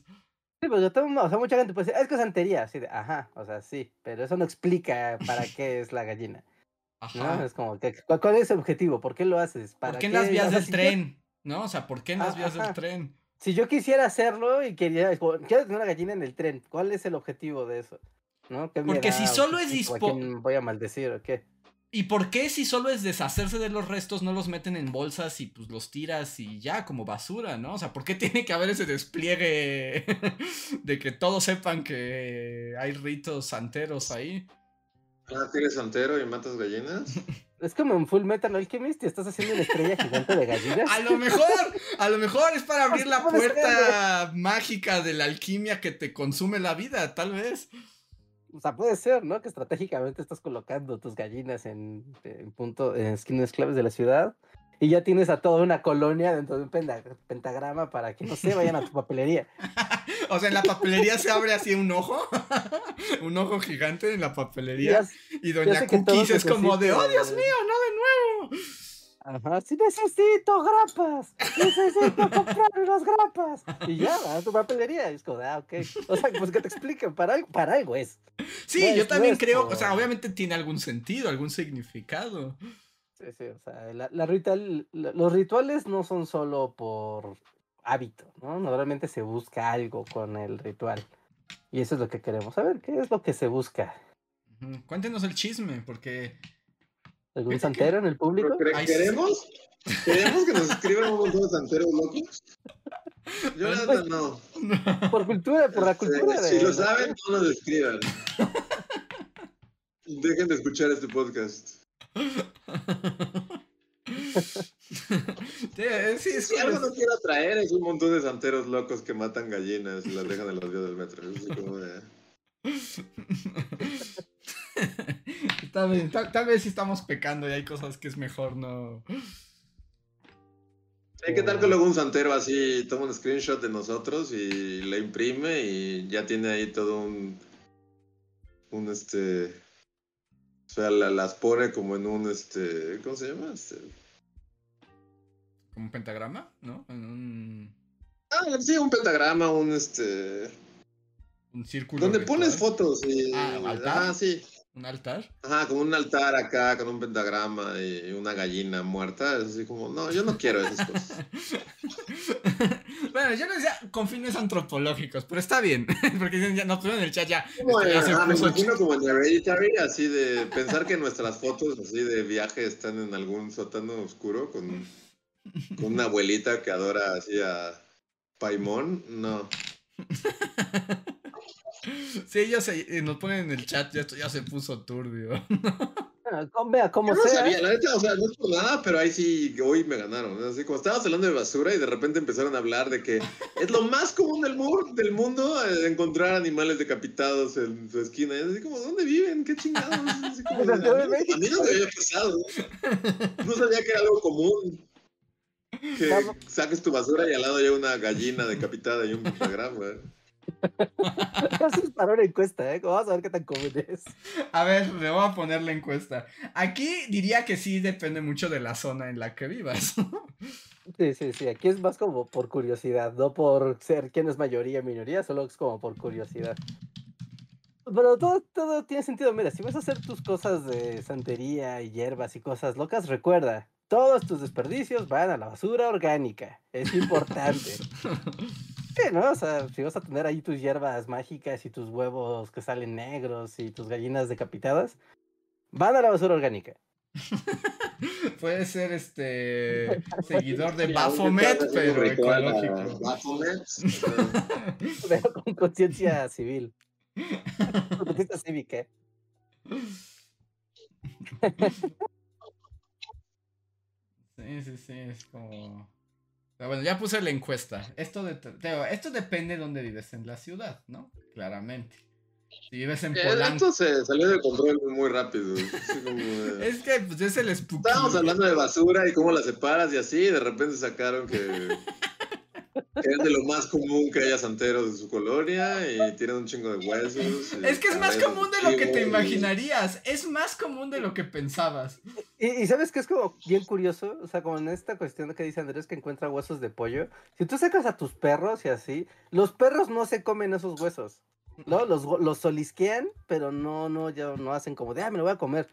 Sí, pues yo tengo, o sea, mucha gente puede decir, es que santería, así de, ajá, o sea, sí, pero eso no explica para qué es la gallina, ¿no? Ajá. Es como, ¿cuál, es el objetivo? ¿Por qué lo haces? ¿Para ¿Por qué en las vías O sea, del si yo- tren? ¿No? O sea, ¿por qué en las Ah, vías del tren? Si yo quisiera hacerlo y quería, quiero tener una gallina en el tren, ¿cuál es el objetivo de eso? ¿No? ¿Qué me Porque si da solo es tipo, ¿A dispo- quién voy a maldecir o qué? ¿Y por qué si solo es deshacerse de los restos no los meten en bolsas y pues los tiras y ya como basura, ¿no? O sea, ¿por qué tiene que haber ese despliegue de que todos sepan que hay ritos santeros ahí? Ah, ¿tienes santero y matas gallinas? Es como en Full Metal Alchemist y estás haciendo una estrella gigante de gallinas. A lo mejor, a lo mejor es para abrir la puerta mágica de la alquimia que te consume la vida, tal vez. O sea, puede ser, ¿no? Que estratégicamente estás colocando tus gallinas en, en punto, en esquinas claves de la ciudad. Y ya tienes a toda una colonia dentro de un pentagrama para que no se vayan a tu papelería. O sea, en la papelería se abre así un ojo, un ojo gigante en la papelería. Y Doña Cookies es como de, oh Dios mío, no de nuevo. Ajá, sí necesito grapas, necesito comprar unas grapas. Y ya, va a tu papelería. Y es como, ah, ok. O sea, pues que te expliquen, para, algo- para algo es. Sí, No yo es- también creo, o sea, obviamente tiene algún sentido, algún significado. Sí, sí, o sea, la, la ritual- la- los rituales no son solo por hábito, ¿no? Normalmente se busca algo con el ritual. Y eso es lo que queremos saber, ¿qué es lo que se busca? Cuéntenos el chisme, porque ¿Algún Fíjate que- santero en el público? ¿Pero cre- Ay, sí. ¿Queremos? ¿Queremos que nos escriban un montón de santeros locos? Yo la neta no. Por cultura, por la Este, cultura de... Si lo saben, no nos escriban. Dejen de escuchar este podcast. Sí, eh, es Si algo no quiero traer es un montón de santeros locos que matan gallinas y las dejan en los vías del metro. Es así como de- tal, vez, tal, tal vez estamos pecando y hay cosas que es mejor no. ¿Qué tal que luego un santero así toma un screenshot de nosotros y le imprime y ya tiene ahí todo un. Un este. O sea, la- las pone como en un este. ¿Cómo se llama? Este. Como un pentagrama, ¿no? En un, Ah, sí, un pentagrama, un este. un círculo. Donde pones fotos y. Ah, ¿altar? Ah, sí. Un altar. Ajá, como un altar acá, con un pentagrama y una gallina muerta. Es así como, no, yo no quiero esas cosas. bueno, yo no decía con fines antropológicos, pero está bien. Porque ya nos pusieron en el chat ya. Como este, ya se ajá, me imagino como en Hereditary, así de pensar que nuestras fotos así de viaje están en algún sótano oscuro con, con una abuelita que adora así a Paimón. No. Sí, ellos se- eh, nos ponen en el chat, ya esto ya se puso turbio. Ah, com- Vea, como Yo no sea. sabía, la neta, o sea, no es por nada, pero ahí sí, hoy me ganaron. Así como estábamos hablando de basura y de repente empezaron a hablar de que es lo más común del, mu- del mundo eh, encontrar animales decapitados en su esquina. Y así como, ¿dónde viven? ¿Qué chingados? Así como, mí, a mí no me había pasado. No sabía que era algo común. Que Vamos. saques tu basura y al lado hay una gallina decapitada y un pentagrama. ¿eh? Eso es para una encuesta, ¿eh? Vamos a ver qué tan común es. A ver, le voy a poner la encuesta. Aquí diría que sí depende mucho de la zona en la que vivas. Sí, sí, sí. Aquí es más como por curiosidad, no por ser quién es mayoría, minoría, solo es como por curiosidad. Pero todo, todo tiene sentido. Mira, si vas a hacer tus cosas de santería y hierbas y cosas locas, recuerda, todos tus desperdicios van a la basura orgánica. Es importante. Sí, ¿no? O sea, si vas a tener ahí tus hierbas mágicas y tus huevos que salen negros y tus gallinas decapitadas, van a la basura orgánica. Puede ser este seguidor de Baphomet, pero ecológico. Baphomet, Pero con conciencia civil. Con conciencia cívica. Sí, sí, sí, es como... Pero bueno, ya puse la encuesta. Esto, de, Teo, esto depende de dónde vives en la ciudad, ¿no? Claramente. Si vives en Polanco... Esto se salió de control muy rápido. como Es que pues, es el spooky. Estábamos hablando de basura y cómo la separas y así, y de repente sacaron que es de lo más común que haya santeros en su colonia y tienen un chingo de huesos. Es que es más común de lo que te imaginarías. Es más común de lo que pensabas. Y, y sabes que es como bien curioso, o sea, como en esta cuestión que dice Andrés que encuentra huesos de pollo, si tú sacas a tus perros y así, los perros no se comen esos huesos, ¿no? Los, los solisquean, pero no, no, ya no hacen como de, ah, me lo voy a comer.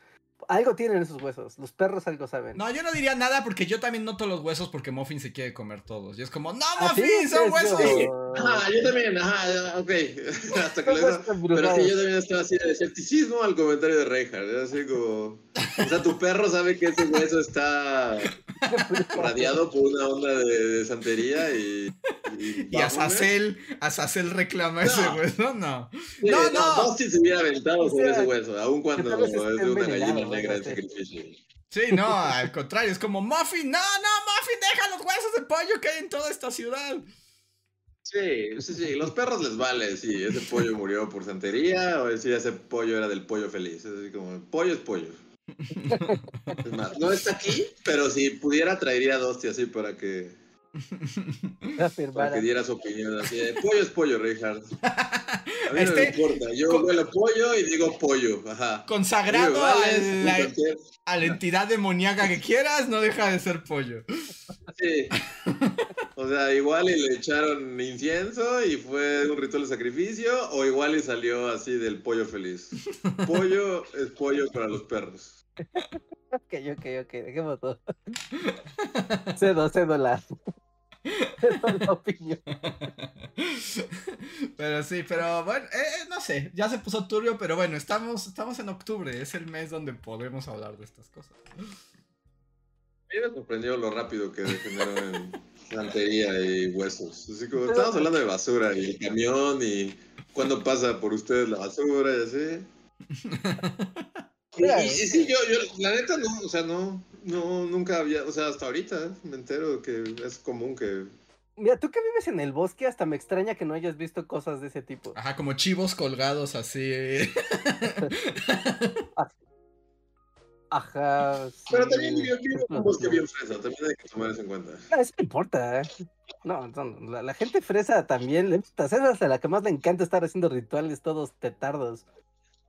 Algo tienen esos huesos, los perros algo saben. No, yo no diría nada porque yo también noto los huesos porque Muffin se quiere comer todos. Y es como, ¡No, Así Muffin! ¡Son es, huesos! Ajá, yo también, ajá, ok. Hasta que lo. Pero sí, yo también estaba así de escepticismo al comentario de Reinhardt. Era así como. O sea, tu perro sabe que ese hueso está radiado por una onda de, de santería y. Y, Y Azazel, Azazel reclama ese No. hueso, no. Sí, No, no. Dustin se hubiera aventado O sobre sea, ese hueso, aun cuando es de una gallina en sé. sacrificio. Sí, no, al contrario, es como Muffin, no, no, Muffin, deja los huesos de pollo que hay en toda esta ciudad. Sí, sí, sí, los perros les vale si ese pollo murió por santería o si ese pollo era del pollo feliz. Es así como, pollo es pollo. Es más, no está aquí, pero si pudiera traería a Dusty así para que, para que diera su opinión. Así de, pollo es pollo, Richard. A mí no Este, me importa, yo co- huelo pollo y digo pollo, ajá. Consagrado Sí, vale, a la, cualquier- a la entidad demoníaca que quieras, no deja de ser pollo. Sí. O sea, igual y le echaron incienso y fue un ritual de sacrificio, o igual y salió así del pollo feliz. Pollo es pollo para los perros. Ok, ok, ok, dejemos todo. Cedo, cedo la. Cedo la opinión. Pero sí, pero bueno, eh, eh, no sé, ya se puso turbio, pero bueno, estamos, estamos en octubre, es el mes donde podemos hablar de estas cosas. A mí me sorprendió lo rápido que degeneró en santería y huesos. Así como estamos hablando de basura y el camión y cuándo pasa por ustedes la basura y así. Y, y- sí, yo, yo, la neta, no, o sea, no, no, nunca había, o sea, hasta ahorita me entero que es común que Mira, tú que vives en el bosque, hasta me extraña que no hayas visto cosas de ese tipo. Ajá, como chivos colgados así. Ajá. Pero también yo vivo con un bosque bien fresa, también hay que tomar eso en cuenta. Ah, Eso no importa. ¿eh? No, no, la, la gente fresa también le gusta. Esa es a la que más le encanta estar haciendo rituales todos petardos.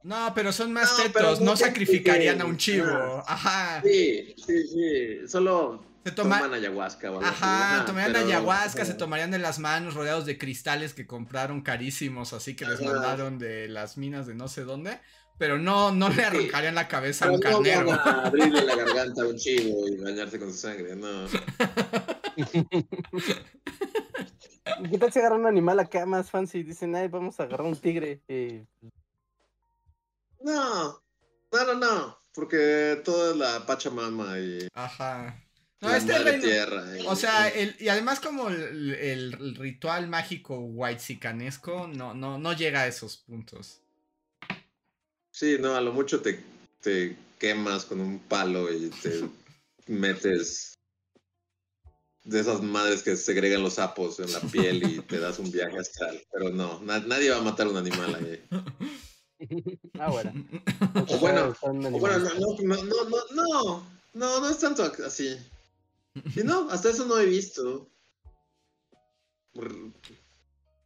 No, pero son más No, tetos, no sacrificarían a un chivo. Ajá. Sí, sí, sí. Solo Se toma- toman ayahuasca o algo así. Ajá, Ajá, tomarían pero- ayahuasca, se tomarían de las manos rodeados de cristales que compraron carísimos, así que les Ajá. mandaron de las minas de no sé dónde. Pero no, no le arrancarían la cabeza a Pero un no carnero. van a abrirle la garganta a un chivo y bañarse con su sangre, no. ¿Y ¿Qué tal si agarran un animal acá más fancy y dicen, ay, vamos a agarrar un tigre? Y No, no, no, no. Porque toda es la Pachamama y Ajá. No, la este reino. tierra. y- O sea, el, y además como el, ritual mágico white no, no, no llega a esos puntos. Sí, no, a lo mucho te, te quemas con un palo y te metes de esas madres que segregan los sapos en la piel y te das un viaje astral. Pero no, na- nadie va a matar un animal ahí. Ah, bueno. O bueno, o no, no, no, no, no, no, no es tanto así. Y no, hasta eso no he visto.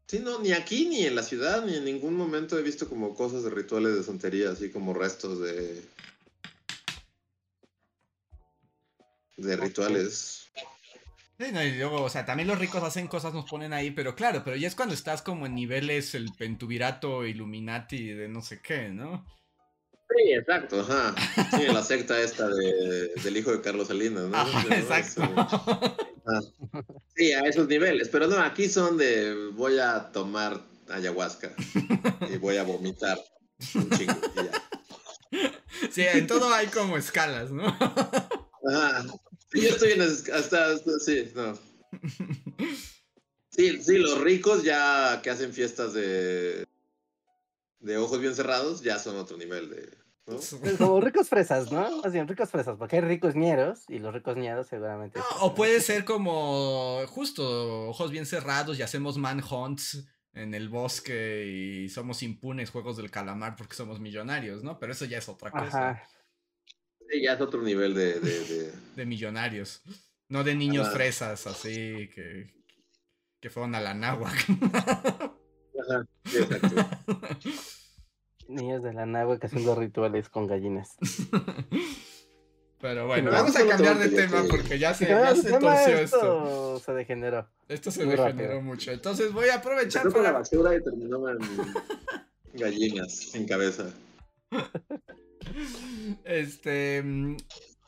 Sí, no, ni aquí, ni en la ciudad, ni en ningún momento he visto como cosas de rituales de santería, así como restos de. de rituales. Sí, no, y luego, o sea, también los ricos hacen cosas, nos ponen ahí, pero claro, pero ya es cuando estás como en niveles el pentubirato Illuminati de no sé qué, ¿no? Sí, exacto, ajá. Sí, la secta esta de, del hijo de Carlos Salinas, ¿no? Ajá, ¿no? exacto. Eso. Sí, a esos niveles, pero no, aquí son de voy a tomar ayahuasca y voy a vomitar un chingo y ya. Sí, en todo hay como escalas, ¿no? Ajá. Sí, yo estoy en es- hasta, hasta- sí, no. Sí, sí, los ricos ya que hacen fiestas de de ojos bien cerrados ya son otro nivel de, ¿no? Pues Como ricos fresas, ¿no? Más bien ricos fresas, porque hay ricos ñeros y los ricos ñeros seguramente. No, sí o puede ser como justo ojos bien cerrados y hacemos manhunts en el bosque y somos impunes juegos del calamar porque somos millonarios, ¿no? Pero eso ya es otra cosa. Ajá. Sí, ya es otro nivel de, de, de- De millonarios. No de niños Ajá. fresas, así que, que fueron a la náhuac. Ajá, sí, exacto. Niños de la que haciendo rituales con gallinas. Pero bueno, No, vamos a cambiar de tema porque ya se, Pero ya se torció esto. esto se degeneró. Esto se muy degeneró rápido. mucho. Entonces voy a aprovechar con la para basura y terminó en gallinas sin cabeza. Este. mm,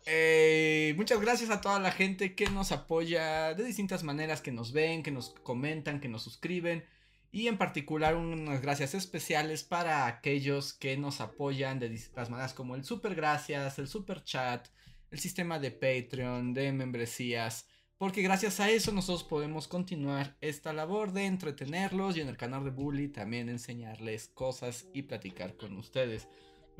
eh, muchas gracias a toda la gente que nos apoya de distintas maneras, que nos ven, que nos comentan, que nos suscriben. Y en particular unas gracias especiales para aquellos que nos apoyan de distintas maneras como el super gracias, el super chat, el sistema de Patreon, de membresías. Porque gracias a eso nosotros podemos continuar esta labor de entretenerlos y en el canal de Bully también enseñarles cosas y platicar con ustedes.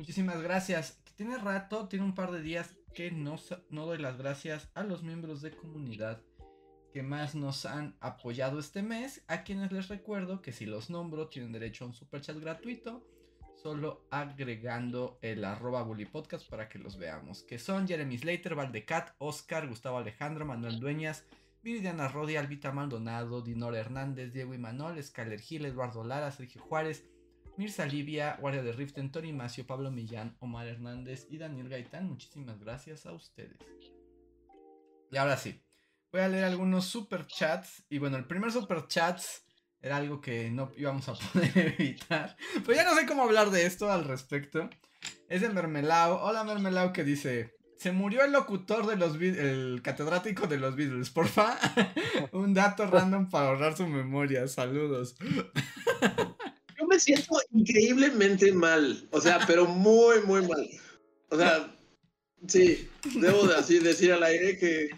Muchísimas gracias. Tiene rato, tiene un par de días que no, no doy las gracias a los miembros de comunidad que más nos han apoyado este mes, a quienes les recuerdo que si los nombro tienen derecho a un super chat gratuito, solo agregando el arroba bully podcast para que los veamos, que son Jeremy Slater, Valdecat, Oscar, Gustavo Alejandro, Manuel Dueñas, Viridiana Rodi, Albita Maldonado, Dinora Hernández, Diego Imanol, Scaler Gil, Eduardo Lara, Sergio Juárez, Mirza Livia, Guardia de Riften, Tony Macio, Pablo Millán, Omar Hernández y Daniel Gaitán. Muchísimas gracias a ustedes. Y ahora sí, voy a leer algunos super chats. Y bueno, el primer super chat era algo que no íbamos a poder evitar. Pero ya no sé cómo hablar de esto al respecto. Es de Mermelao. Hola Mermelao que dice... Se murió el locutor de los Beat- el catedrático de los Beatles, porfa. Un dato random para ahorrar su memoria. Saludos. Siento increíblemente mal. O sea, pero muy, muy mal. O sea, sí, debo de así decir al aire que.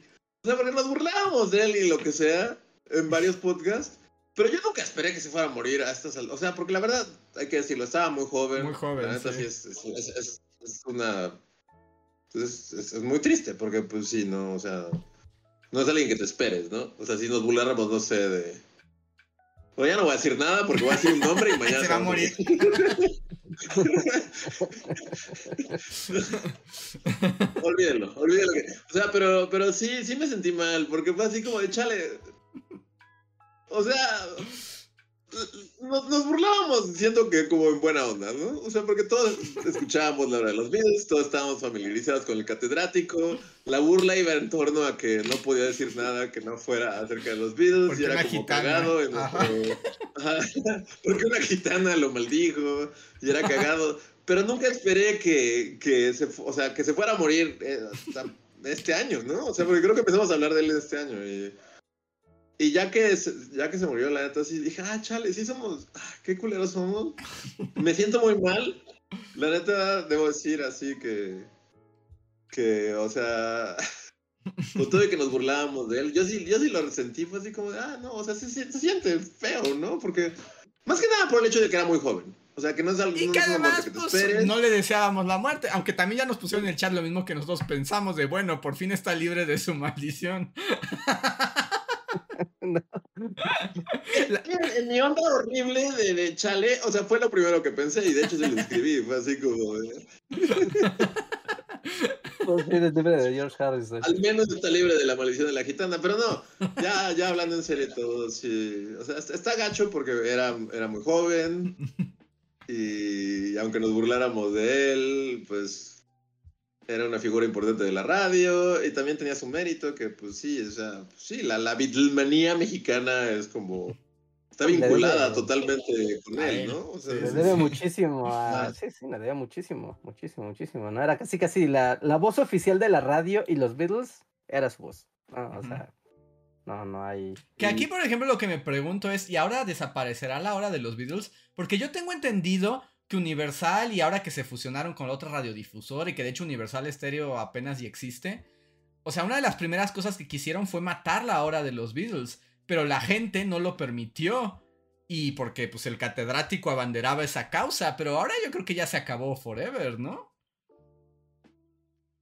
O sea, porque nos burlábamos de él y lo que sea en varios podcasts. Pero yo nunca esperé que se fuera a morir a estas O sea, porque la verdad, hay que decirlo, estaba muy joven. Muy joven, La neta sí. sí, es, es, es- es- una. Es muy triste porque, pues sí, no, o sea. No es alguien que te esperes, ¿no? O sea, si nos burláramos, no sé, de. O ya no voy a decir nada porque voy a decir un nombre y mañana Se va a morir. olvídenlo, olvídenlo. que- o sea, pero, pero sí, sí me sentí mal, porque fue así como de chale. O sea, nos, nos burlábamos siento que como en buena onda, ¿no? O sea, porque todos escuchábamos la hora de los videos, todos estábamos familiarizados con el catedrático, la burla iba en torno a que no podía decir nada que no fuera acerca de los videos, Porque y era como gitana. cagado en Ajá. nuestro- Ajá, porque una gitana lo maldijo y era cagado. Pero nunca esperé que, que se, o sea, que se fuera a morir eh, hasta este año, ¿no? O sea, porque creo que empezamos a hablar de él este año. Y, y ya, que se, ya que se murió, la neta, sí dije, ah, chale, sí somos, ah, qué culeros somos. Me siento muy mal. La neta, debo decir así que, que, o sea, con todo y que nos burlábamos de él, yo sí, yo sí lo resentí, fue así como, de, ah, no, o sea, sí, sí, se siente feo, ¿no? Porque, más que nada por el hecho de que era muy joven. O sea, que no es algo Y no que además, que te pues, esperes. no le deseábamos la muerte. Aunque también ya nos pusieron en el chat lo mismo que nosotros pensamos de, bueno, por fin está libre de su maldición. En, en mi onda horrible de, de chale, o sea, fue lo primero que pensé y de hecho se lo escribí, fue así como, de, Pues, George Harrison. al menos está libre de la maldición de la gitana, pero no, ya, ya hablando en serio todo, sí, o sea, está, está gacho porque era, era muy joven y aunque nos burláramos de él, pues era una figura importante de la radio y también tenía su mérito que pues sí, o sea, sí, la, la Beatlemanía mexicana es como... Está Le debe- vinculada totalmente con él, él, ¿no? O sea, Le debe sí. muchísimo a... Ah. Sí, sí, le debe muchísimo, muchísimo, muchísimo, ¿no? Era casi, casi la, la voz oficial de la radio y los Beatles era su voz. No, o sea, no, no hay... Que aquí, por ejemplo, lo que me pregunto es, ¿y ahora desaparecerá la hora de los Beatles? Porque yo tengo entendido Universal y ahora que se fusionaron con la otra radiodifusora y que de hecho Universal Stereo apenas y existe, o sea, una de las primeras cosas que quisieron fue matar la hora de los Beatles, pero la gente no lo permitió. Y porque pues el catedrático abanderaba esa causa, pero ahora yo creo que ya se acabó forever, ¿no?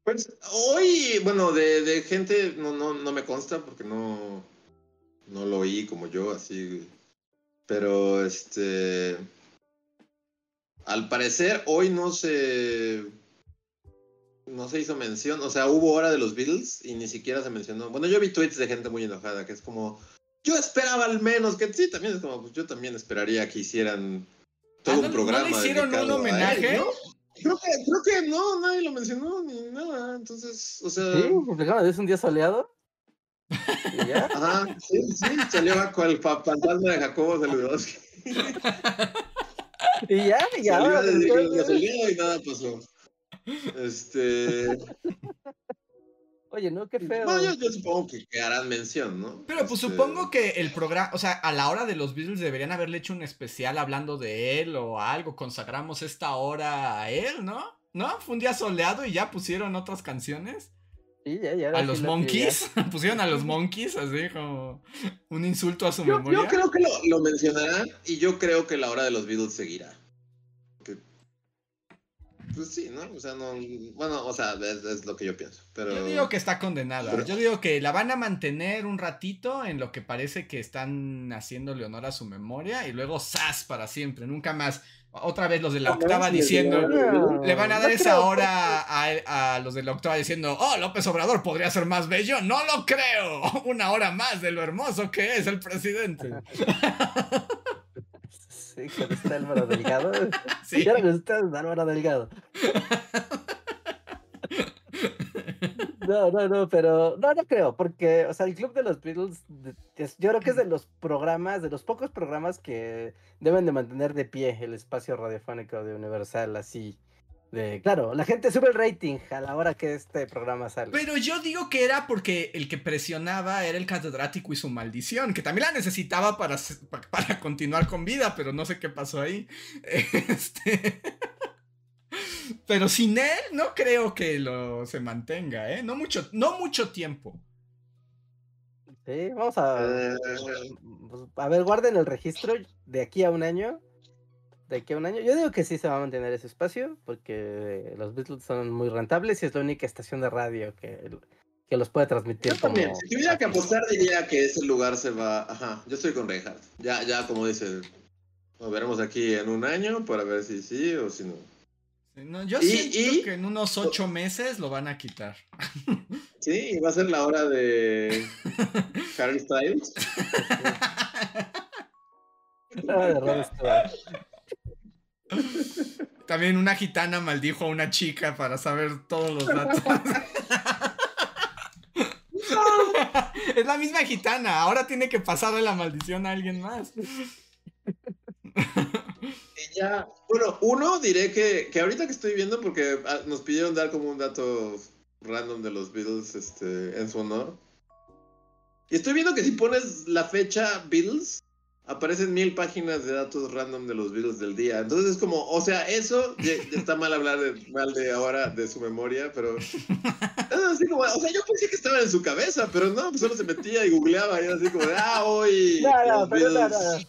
Pues hoy, bueno, de, de gente no, no, no me consta porque no, no lo oí como yo, así. Pero este. Al parecer, hoy no se. No se hizo mención. O sea, hubo hora de los Beatles y ni siquiera se mencionó. Bueno, yo vi tweets de gente muy enojada que es como. Yo esperaba al menos que sí, también es como. Pues yo también esperaría que hicieran todo Ah, un ¿no- no le programa. hicieron un dedicado a él, homenaje? ¿no? Creo que, creo que no, nadie lo mencionó ni nada. Entonces, o sea. Sí, es un día soleado. Y ya. Ajá, sí, sí, salió con el fa- fantasma de Jacobo Saludowski. Y ya, y ya. Salió desde y nada pasó. Este. Oye, no, qué feo. No, yo, yo supongo que, que harán mención, ¿no? Pero pues Este, supongo que el programa, o sea, a la hora de los Beatles deberían haberle hecho un especial hablando de él o algo, consagramos esta hora a él, ¿no? ¿No? Fue un día soleado y ya pusieron otras canciones. Sí, ya, ya, ahora A los lo Monkeys, pusieron a los Monkeys así como un insulto a su Yo, memoria. yo creo que lo, lo mencionarán y yo creo que la hora de los Beatles seguirá. Pues sí, ¿no? O sea, no. Bueno, o sea, es, es lo que yo pienso. Pero. Yo digo que está condenada. Pero- Yo digo que la van a mantener un ratito en lo que parece que están haciéndole honor a su memoria y luego ¡zas! para siempre, nunca más. Otra vez los de la No, octava diciendo, no, le van a no dar esa creo, hora a, a los de la octava diciendo, oh, López Obrador podría ser más bello. No lo creo. Una hora más de lo hermoso que es el presidente. Sí, con este Álvaro Delgado. Sí. Y ahora con ustedes, Álvaro Delgado. No, no, no, pero no, no creo, porque, o sea, el Club de los Beatles, es- yo creo que es de los programas, de los pocos programas que deben de mantener de pie el espacio radiofónico de Universal, así, de, claro, la gente sube el rating a la hora que este programa sale. Pero yo digo que era porque el que presionaba era el catedrático y su maldición, que también la necesitaba para, para continuar con vida, pero no sé qué pasó ahí. Este... Pero sin él no creo que lo se mantenga, ¿eh? No mucho, no mucho tiempo. Sí, vamos a, Eh, a ver, guarden el registro de aquí a un año. De aquí a un año. Yo digo que sí se va a mantener ese espacio porque los Beatles son muy rentables y es la única estación de radio que, que los puede transmitir Yo también. Si tuviera que apostar, diría que ese lugar se va. Ajá, yo estoy con Reinhardt. Ya, ya, como dice, lo veremos aquí en un año para ver si sí o si no. No, yo Y- siento y- que en unos ocho meses lo van a quitar. Sí, y va a ser la hora de Harry Styles. Ah. También una gitana maldijo a una chica para saber todos los datos. es la misma gitana, ahora tiene que pasarle la maldición a alguien más. Ya, bueno, uno diré que, que ahorita que estoy viendo, porque ah, nos pidieron dar como un dato random de los Beatles este, en su honor. Y estoy viendo que si pones la fecha Beatles, aparecen mil páginas de datos random de los Beatles del día. Entonces es como, o sea, eso ya, ya está mal hablar de, mal de ahora de su memoria, pero... así como, o sea, yo pensé que estaba en su cabeza, pero no, pues solo se metía y googleaba y era así como, de, ah, hoy... No, no, los pero no, Beatles".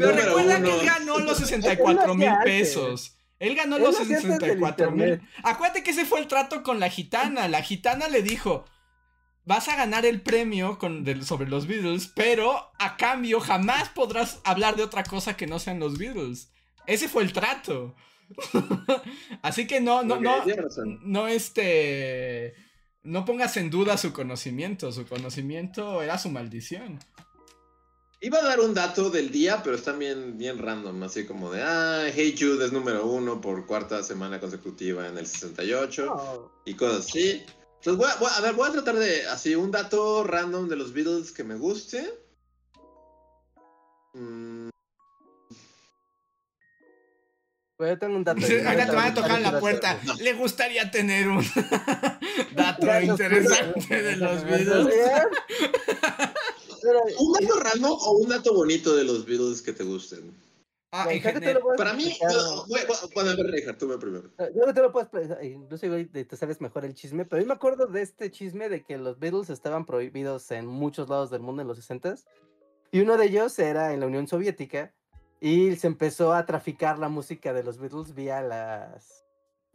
Pero Número recuerda uno. que él ganó los 64 mil pesos. Él ganó los lo hacía antes del 64 mil. Acuérdate que ese fue el trato con la gitana. La gitana le dijo: Vas a ganar el premio con, sobre los Beatles, pero a cambio jamás podrás hablar de otra cosa que no sean los Beatles. Ese fue el trato. Así que no, no, no, no, este. No pongas en duda su conocimiento. Su conocimiento era su maldición. Iba a dar un dato del día, pero está bien, bien random, así como de, ah, Hey Jude es número uno por cuarta semana consecutiva en el 68 No. y cosas así. Entonces, voy a, voy a- a ver, voy a tratar de, así, un dato random de los Beatles que me guste. Mm, Pues yo tengo un dato. Sí, Ahorita te van a tocar en la puerta. Le gustaría tener un dato interesante de los Beatles. ¿Un dato random o un dato bonito de los Beatles que te gusten? Ah, en general. puedes Para mí, no, bueno, a ver, Richard, tú ve primero. Yo no te lo puedo explicar, incluso igual te sabes mejor el chisme, pero yo me acuerdo de este chisme de que los Beatles estaban prohibidos en muchos lados del mundo en los 60s, y uno de ellos era en la Unión Soviética, y se empezó a traficar la música de los Beatles vía las,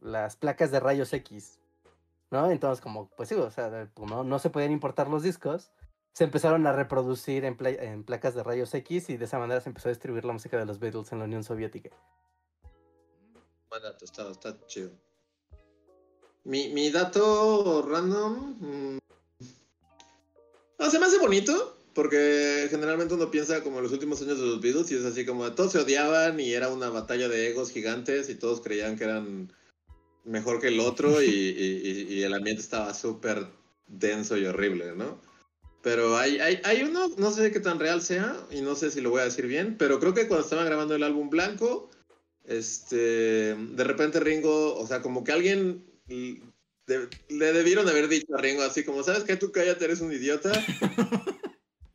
las placas de rayos X, ¿no? Entonces, como, pues sí, o sea, como no se podían importar los discos, se empezaron a reproducir en, pla- en placas de rayos X, y de esa manera se empezó a distribuir la música de los Beatles en la Unión Soviética. Buen dato, está, está chido. Mi, mi dato random. mm, No, se me hace bonito. Porque generalmente uno piensa como en los últimos años de los Beatles y es así como todos se odiaban y era una batalla de egos gigantes y todos creían que eran mejor que el otro y- y el ambiente estaba súper denso y horrible, ¿no? Pero hay, hay, hay uno, no sé qué tan real sea y no sé si lo voy a decir bien, pero creo que cuando estaban grabando el álbum Blanco, este, de repente Ringo, o sea, como que alguien de- le debieron haber dicho a Ringo así como, ¿sabes qué? Tú cállate, eres un idiota.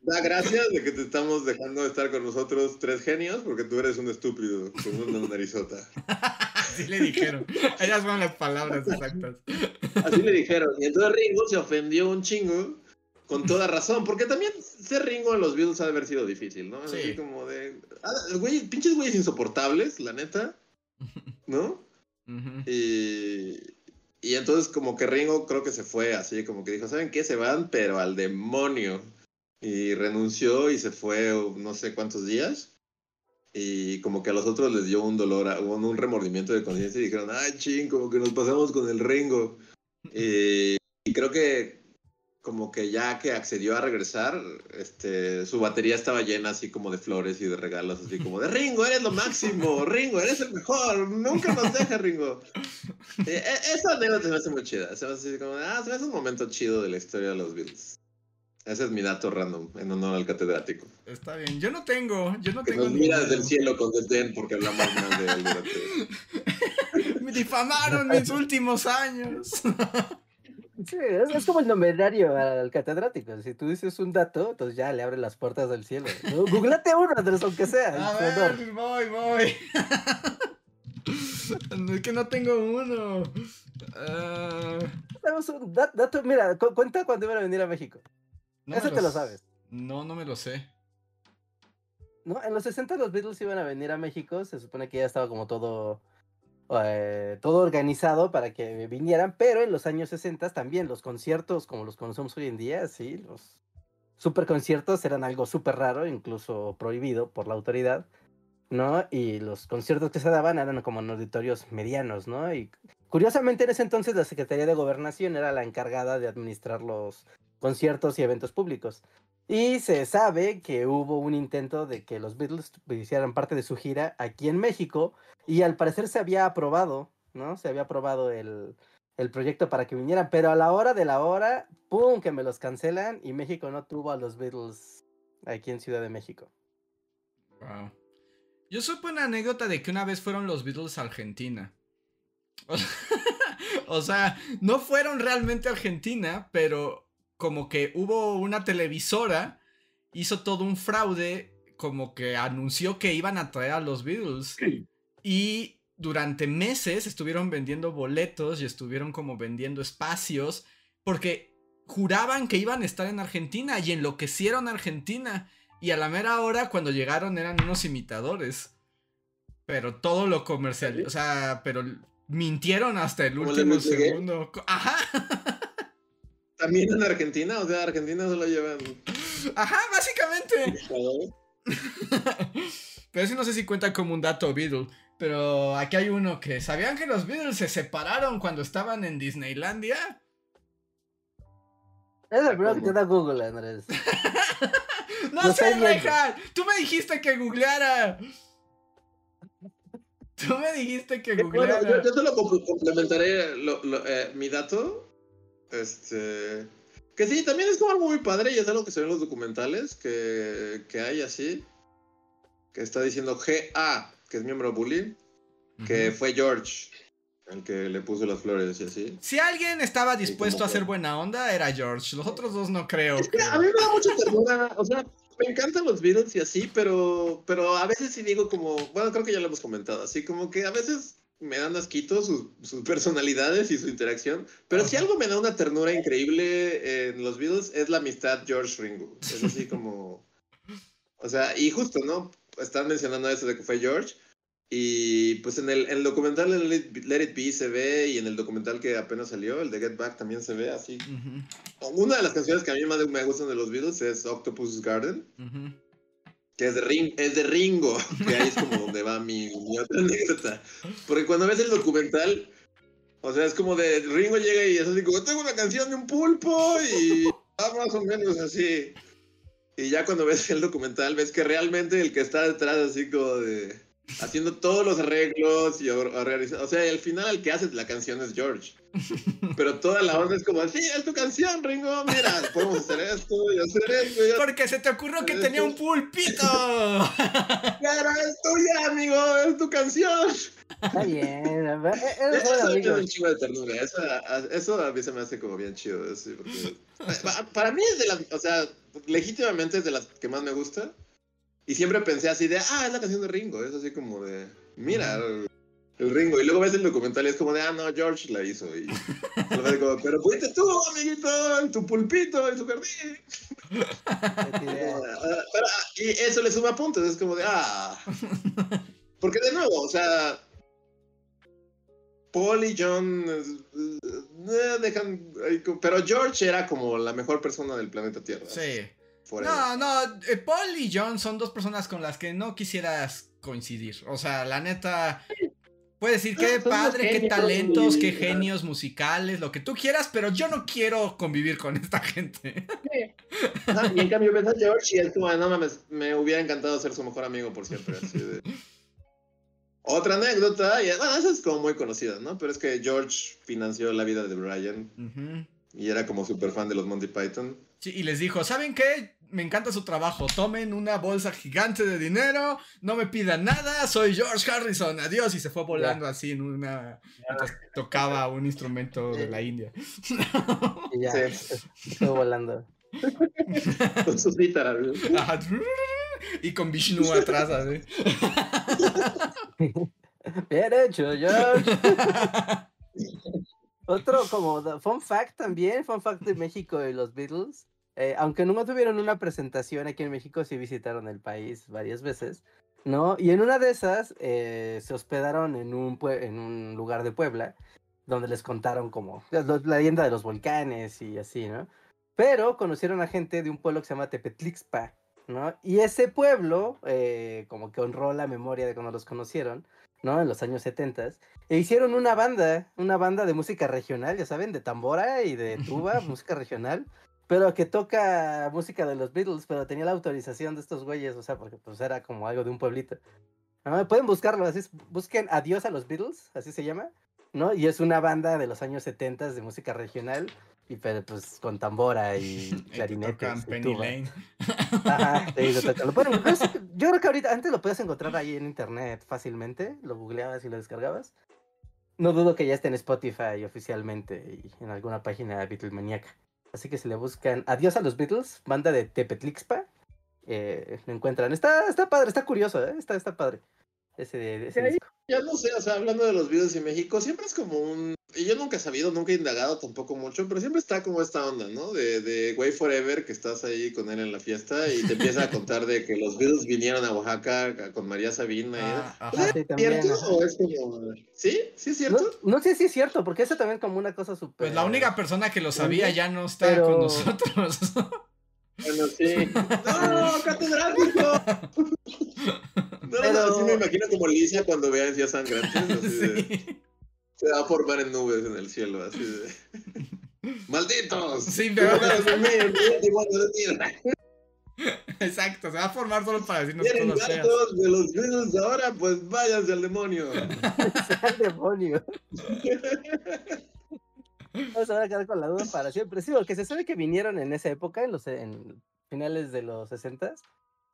Da gracias de que te estamos dejando estar con nosotros tres genios porque tú eres un estúpido con una narizota. Así le dijeron. Ellas fueron las palabras exactas. Así le dijeron. Y entonces Ringo se ofendió un chingo con toda razón, porque también ser Ringo en los Beatles ha de haber sido difícil, ¿no? Sí. Así como de... ah, güey, pinches güeyes insoportables, la neta, ¿no? Y, y entonces como que Ringo creo que se fue así, como que dijo, ¿saben qué? Se van, pero al demonio. Y renunció y se fue no sé cuántos días. Y como que a los otros les dio un dolor, a- un, un remordimiento de conciencia y dijeron, ay, ching, como que nos pasamos con el Ringo. Y, y creo que como que ya que accedió a regresar, este, su batería estaba llena así como de flores y de regalos, así como de Ringo, eres lo máximo, Ringo, eres el mejor, nunca nos deja Ringo. Eh, eh, esa anécdota se me hace muy chida, se me hace así como, ah, se me hace un momento chido de la historia de los Beatles. Ese es mi dato random, en honor al catedrático. Está bien. Yo no tengo. Yo no Que tengo. nos mira desde el cielo con desdén porque hablamos mal de él durante... Me difamaron mis últimos años. Sí, es, es como el numerario al catedrático. Si tú dices un dato, entonces ya le abre las puertas del cielo. ¿no? Googlate uno, Andrés, aunque sea. A honor. voy, voy. Es que no tengo uno. Tenemos un dat- dato, mira, cu- cuenta cuando iban a venir a México. no Eso te lo sabes. No, no me lo sé. ¿no? En los 60 los Beatles iban a venir a México, se supone que ya estaba como todo eh, todo organizado para que vinieran, pero en los años 60 también los conciertos como los conocemos hoy en día, sí, los super conciertos eran algo súper raro, incluso prohibido por la autoridad, ¿no? Y los conciertos que se daban eran como en auditorios medianos, ¿no? Y curiosamente en ese entonces la Secretaría de Gobernación era la encargada de administrar los conciertos y eventos públicos. Y se sabe que hubo un intento de que los Beatles hicieran parte de su gira aquí en México y al parecer se había aprobado, ¿no? Se había aprobado el, el proyecto para que vinieran, pero a la hora de la hora, ¡pum! que me los cancelan y México no tuvo a los Beatles aquí en Ciudad de México. Wow. Yo supe una anécdota de que una vez fueron los Beatles a Argentina. o sea, no fueron realmente a Argentina, pero como que hubo una televisora, hizo todo un fraude, como que anunció que iban a traer a los Beatles. Y durante meses estuvieron vendiendo boletos y estuvieron como vendiendo espacios, porque juraban que iban a estar en Argentina y enloquecieron a Argentina. Y a la mera hora, cuando llegaron, eran unos imitadores. Pero todo lo comercial, o sea, pero mintieron hasta el último segundo. Ajá. También en Argentina, o sea, Argentina solo llevan. Ajá, básicamente. pero sí no sé si cuenta como un dato Beatle. Pero aquí hay uno que. ¿Sabían que los Beatles se separaron cuando estaban en Disneylandia? Es el primero que te da Google, Andrés. no, sé, Rejan. Tú me dijiste que googleara. Tú me dijiste que googleara. Bueno, yo, yo, solo complementaré lo, lo, eh, mi dato este. Que sí, también es como algo muy padre y es algo que se ve en los documentales que, que hay así. Que está diciendo GA, que es miembro de Bully, que fue George el que le puso las flores y así. Si alguien estaba dispuesto a hacer buena onda, era George. Los otros dos no creo. Es que a mí me da mucha ternura. O sea, me encantan los Beatles y así, pero, pero a veces sí digo como. Bueno, creo que ya lo hemos comentado. Así como que a veces me dan asquito sus, sus, personalidades y su interacción, pero si algo me da una ternura increíble en los Beatles es la amistad George Ringo. Es así como... O sea, y justo, ¿no? Están mencionando eso de que fue George. Y pues en el, en el documental de Let, It Be se ve y en el documental que apenas salió, el de Get Back, también se ve así. Uh -huh. Una de las canciones que a mí más me gustan de los Beatles es Octopus Garden. Uh -huh es de, Ringo, que ahí es como donde va mi, otra anécdota. Porque cuando ves el documental, o sea, es como de Ringo llega y es así como, tengo una canción de un pulpo y va más o menos así. Y ya cuando ves el documental, ves que realmente el que está detrás, así como de haciendo todos los arreglos y. O sea, al final el que hace la canción es George. Pero toda la onda es como, sí, es tu canción, Ringo. Mira, podemos hacer esto y hacer esto. Y Porque se te ocurrió que tenía un pulpito. claro, es tuya, amigo, es tu canción. Está bien. Es, eso es un chivo de ternura. Eso, eso a mí se me hace como bien chido. Sí, porque, para mí es de las, o sea, legítimamente es de las que más me gusta. Y siempre pensé así de, ah, es la canción de Ringo. Es así como de, mira, el Ringo. Y luego ves el documental y es como de, ah, no, George la hizo. Y como, pero fuiste tú, amiguito, en tu pulpito, en tu jardín. pero, y eso le suma puntos. Es como de, ah. Porque de nuevo, o sea, Paul y John eh, dejan. Pero George era como la mejor persona del planeta Tierra. Sí. No, no, eh, Paul y John son dos personas con las que no quisieras coincidir. O sea, la neta, puedes decir qué padre, qué talentos, qué genios musicales, lo que tú quieras, pero yo no quiero convivir con esta gente. No, y en cambio ves a George y es como, no mames, me hubiera encantado ser su mejor amigo por siempre. Así de... Otra anécdota, y bueno, esa es como muy conocida, ¿no? Pero es que George financió la vida de Brian. Uh -huh. Y era como súper fan de los Monty Python. Sí, y les dijo, ¿saben qué? Me encanta su trabajo. Tomen una bolsa gigante de dinero. No me pidan nada. Soy George Harrison. Adiós. Y se fue volando así en una... Tocaba un instrumento de la India. Y ya, sí. fue volando. con sus guitarras. Y con Vishnu atrás, así. Bien hecho, George. Otro como fun fact también, fun fact de México y los Beatles. Eh, aunque nunca tuvieron una presentación aquí en México, sí visitaron el país varias veces. ¿no? Y en una de esas eh, se hospedaron en un, en un lugar de Puebla, donde les contaron como la, la leyenda de los volcanes y así, ¿no? Pero conocieron a gente de un pueblo que se llama Tepetlixpa, ¿no? Y ese pueblo, eh, como que honró la memoria de cuando los conocieron, ¿no? En los años 70 e hicieron una banda, una banda de música regional, ya saben, de tambora y de tuba, música regional, pero que toca música de los Beatles, pero tenía la autorización de estos güeyes, o sea, porque pues era como algo de un pueblito. Ah, pueden buscarlo, así es, busquen Adiós a los Beatles, así se llama, ¿no? Y es una banda de los años 70 de música regional, y pero pues con tambora y Y te clarinetes. tocan y Penny tuba. Lane. Ajá, sí, lo tocan. Lo pueden- pues, yo creo que ahorita, antes lo puedes encontrar ahí en internet fácilmente, lo googleabas y lo descargabas. No dudo que ya esté en Spotify oficialmente y en alguna página Beatlemaniaca. Así que si le buscan Adiós a los Beatles, banda de Tepetlixpa, eh, lo encuentran. Está, está padre, está curioso, ¿eh? está, está padre. Ese, ese disco. Ya no sé, o sea, hablando de los videos en México, siempre es como un... Y yo nunca he sabido, nunca he indagado tampoco mucho, pero siempre está como esta onda, ¿no? De, de Way Forever, que estás ahí con él en la fiesta y te empieza a contar de que los Beatles vinieron a Oaxaca con María Sabina. y- Ah, ajá. sí, también, ¿Cierto? ¿O es como...? ¿Sí? ¿Sí es cierto? no sé si es cierto, porque eso también como una cosa súper... Pues la única persona que lo sabía ya no está Pero- con nosotros. Bueno, sí. ¡No, catedrático! No, Pero- no, así me imagino como Lisa cuando vea encías sangrantes, así de... Sí. Se va a formar en nubes en el cielo, así de... ¡Malditos! Sí, pero-. Exacto, se va a formar solo para decirnos ¿Quieren cosas feas. datos de los Beatles de ahora? Pues váyanse al demonio. ¡Al demonio! No se van a quedar con la duda para siempre. Sí, porque se sabe que vinieron en esa época, en los en finales de los 60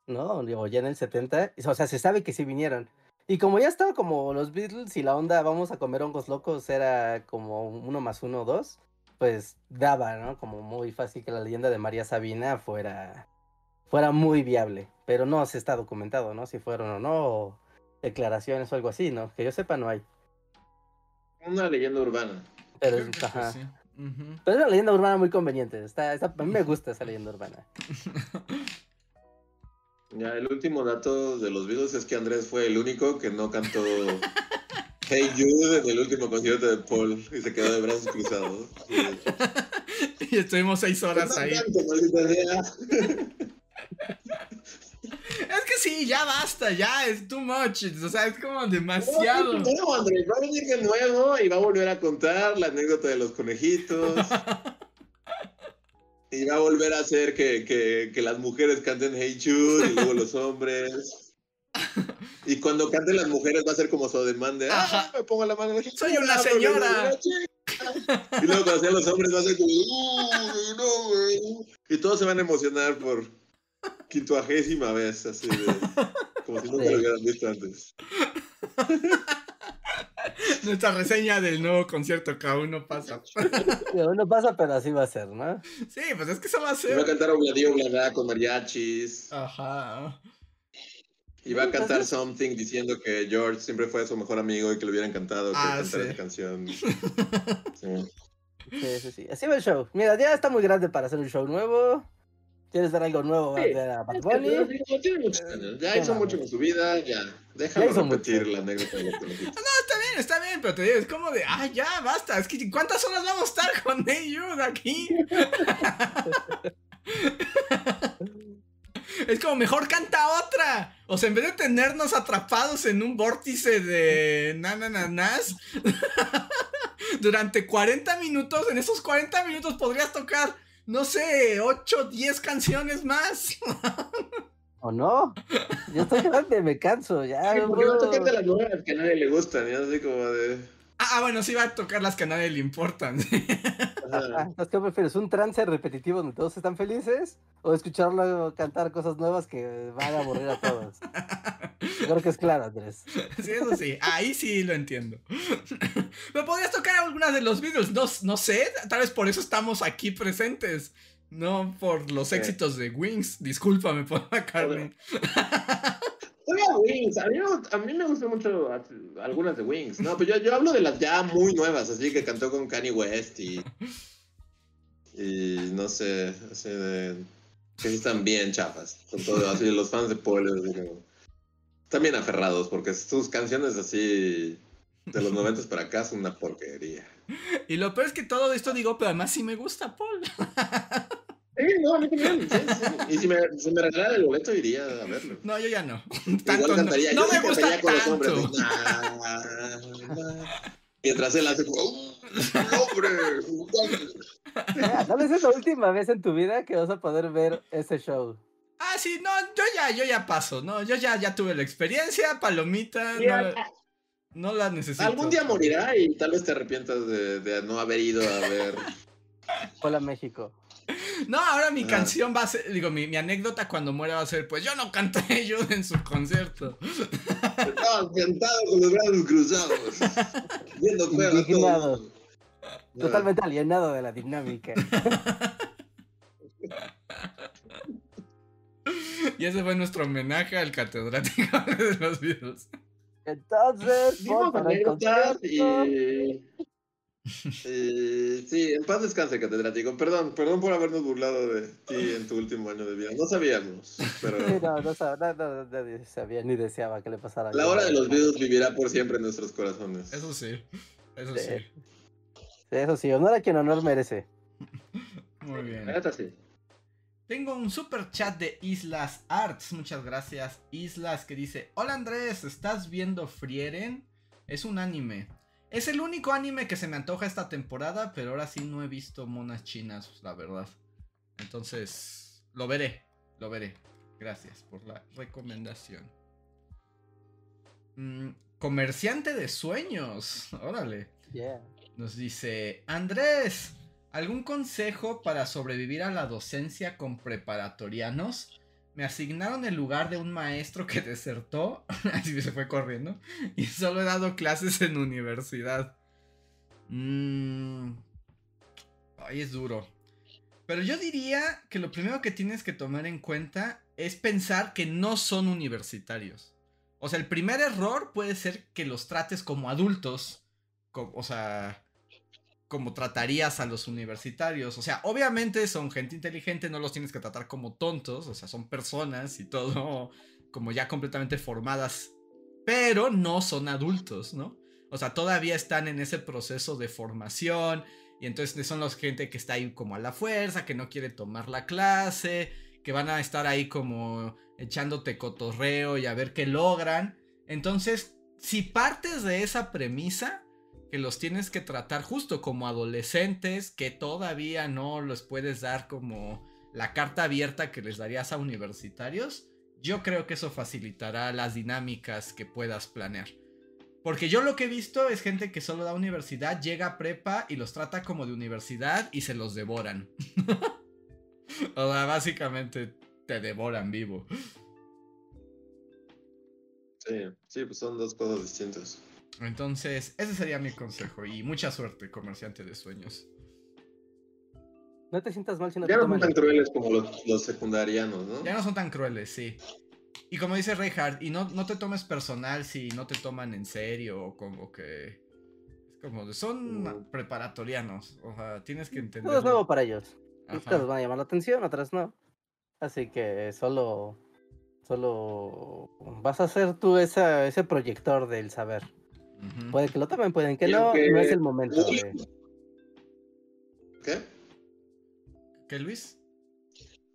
¿no? O ya en el 70. O sea, se sabe que sí vinieron. Y como ya estaba como los Beatles y la onda vamos a comer hongos locos era como uno más uno, dos, pues daba, ¿no? Como muy fácil que la leyenda de María Sabina fuera, fuera muy viable. Pero no se está documentado, ¿no? Si fueron o no, o declaraciones o algo así, ¿no? Que yo sepa no hay. Una leyenda urbana. Pero, Creo que ajá. sí. Ujú. Pero es una leyenda urbana muy conveniente. Está, está- a mí me gusta esa leyenda urbana. Ya, el último dato de los Beatles es que Andrés fue el único que no cantó Hey Jude en el último concierto de Paul y se quedó de brazos cruzados. Y estuvimos seis horas ahí. sea. Es que sí, ya basta, ya es too much. O sea, es como demasiado. No, Andrés, va a venir de nuevo y va a volver a contar la anécdota de los conejitos. Y va a volver a hacer que, que, que las mujeres canten Hey Jude y luego los hombres. Y cuando canten las mujeres va a ser como su demanda. Ah, me pongo la mano en la Soy una cintura, señora. porque soy una chica". Y luego cuando sean los hombres va a ser como, "Uy, no, güey". Y todos se van a emocionar por quincuagésima vez, así de, como si nunca lo hubieran visto antes. Nuestra reseña del nuevo concierto que aún no pasa. Digo, No pasa, pero así va a ser, ¿no? Sí, pues es que eso va a Y va a ser. cantar Obladi Oblada con mariachis. Ajá. Y va a cantar Entonces- Something diciendo que George siempre fue su mejor amigo y que le hubiera encantado que Ah, cantara sí. esa canción. Sí. Sí, sí, sí. Así va el show. Mira, ya está muy grande para hacer un show nuevo. ¿Quieres ver algo nuevo? Sí. Bad Bunny. Ya hizo mucho con su vida, ya. Hizo repetir mucho. la anécdota de conejitos. Está bien, está bien, pero te digo, es como de, ah, ya, basta. Es que, ¿cuántas horas vamos a estar con Jude aquí? Es como mejor canta otra. O sea, en vez de tenernos atrapados en un vórtice de nanananas durante 40 minutos, en esos 40 minutos podrías tocar, no sé, 8, 10 canciones más. ¿O no? Yo estoy grande, me canso. Ya, Ay, no no tocaste las nuevas que a nadie le gustan, ya así como de. Ah, ah, bueno, sí va a tocar las que a nadie le importan. Ah, ¿Qué prefieres? ¿Un trance repetitivo donde todos están felices? ¿O escucharlo cantar cosas nuevas que van a aburrir a todos? Creo que es claro, Andrés. Sí, eso sí, ahí sí lo entiendo. Me podrías tocar algunas de los Beatles, no, no sé, tal vez por eso estamos aquí presentes. No por los Sí. éxitos de Wings, discúlpame por la carne. Oiga, Wings, a mí, me- gustan mucho algunas de Wings. No, pero yo, hablo de las ya muy nuevas, así que cantó con Kanye West y. Y no sé, así de. Que sí están bien chafas. Con todo, así los fans de así como, también aferrados, porque sus canciones así de los 90 para acá son una porquería. Y lo peor es que todo esto digo, pero además sí me gusta Paul. Sí, no, a mí también. Sí, sí. Y si me, si me regalara el boleto, iría a verlo. No, yo ya no. Igual Tanto no. cantaría, No me sí gusta cantaría con los hombres. tanto. Mientras él hace como, "Uh, ¡Hombre! Vez es la última vez en tu vida que vas a poder ver ese show. Ah, sí, no, yo ya, yo ya paso, no, yo ya, ya tuve la experiencia, palomita, no, no la necesito. Algún día morirá y tal vez te arrepientas de, de no haber ido a ver. Hola México. No, ahora mi Ah. canción va a ser, digo, mi, mi anécdota cuando muera va a ser, pues yo no canté yo en su concierto. Estabas sentado con los brazos cruzados, viendo mundo. Totalmente alienado de la dinámica. Y ese fue nuestro homenaje al catedrático de los Beatles. Entonces, para el concierto. y... y- sí, en paz descanse, catedrático. Perdón, perdón por habernos burlado de ti en tu último año de vida. No sabíamos, pero Sí, no, no, sab- no, no, nadie sabía ni deseaba que le pasara. la hora de los Beatles vivirá por siempre en nuestros corazones. Eso sí, eso Sí. Eso sí, honor a quien honor merece. Muy bien. Sí. Tengo un super chat de Islas Arts. Muchas gracias, Islas, que dice: Hola Andrés, ¿estás viendo Frieren? Es un anime. Es el único anime que se me antoja esta temporada, pero ahora sí no he visto monas chinas, la verdad. Entonces, lo veré, lo veré. Gracias por la recomendación. Mm, comerciante de sueños. Órale. Yeah. Nos dice, Andrés, ¿algún consejo para sobrevivir a la docencia con preparatorianos? Me asignaron el lugar de un maestro que desertó, así se fue corriendo, y solo he dado clases en universidad. Mmm... Ay, es duro. Pero yo diría que lo primero que tienes que tomar en cuenta es pensar que no son universitarios. O sea, el primer error puede ser que los trates como adultos. o sea, como tratarías a los universitarios. O sea, obviamente son gente inteligente, no los tienes que tratar como tontos. O sea, son personas y todo como ya completamente formadas. Pero no son adultos, ¿no? O sea, todavía están en ese proceso de formación. Y entonces son los gente que está ahí como a la fuerza, que no quiere tomar la clase, que van a estar ahí como echándote cotorreo y a ver qué logran. Entonces, si partes de esa premisa, que los tienes que tratar justo como adolescentes, que todavía no los puedes dar como la carta abierta que les darías a universitarios, yo creo que eso facilitará las dinámicas que puedas planear. Porque yo lo que he visto es gente que solo da universidad, llega a prepa y los trata como de universidad y se los devoran. o sea, básicamente te devoran vivo. Sí, sí, pues son dos cosas distintas. Entonces, ese sería mi consejo y mucha suerte, comerciante de sueños. No te sientas mal si no Ya te no toman son tan el- crueles como los, los secundarianos, ¿no? Ya no son tan crueles, sí. Y como dice Reinhardt, y no, no te tomes personal si no te toman en serio o como que... Es como, son Mm. preparatorianos, o sea, tienes que entender... Todo es nuevo para ellos. Unas cosas van a llamar la atención, otras no. Así que solo. Solo. Vas a ser tú esa, ese proyector del saber. Puede que lo tomen, pueden que Y no. No es el momento. de- ¿Qué? ¿Qué, Luis?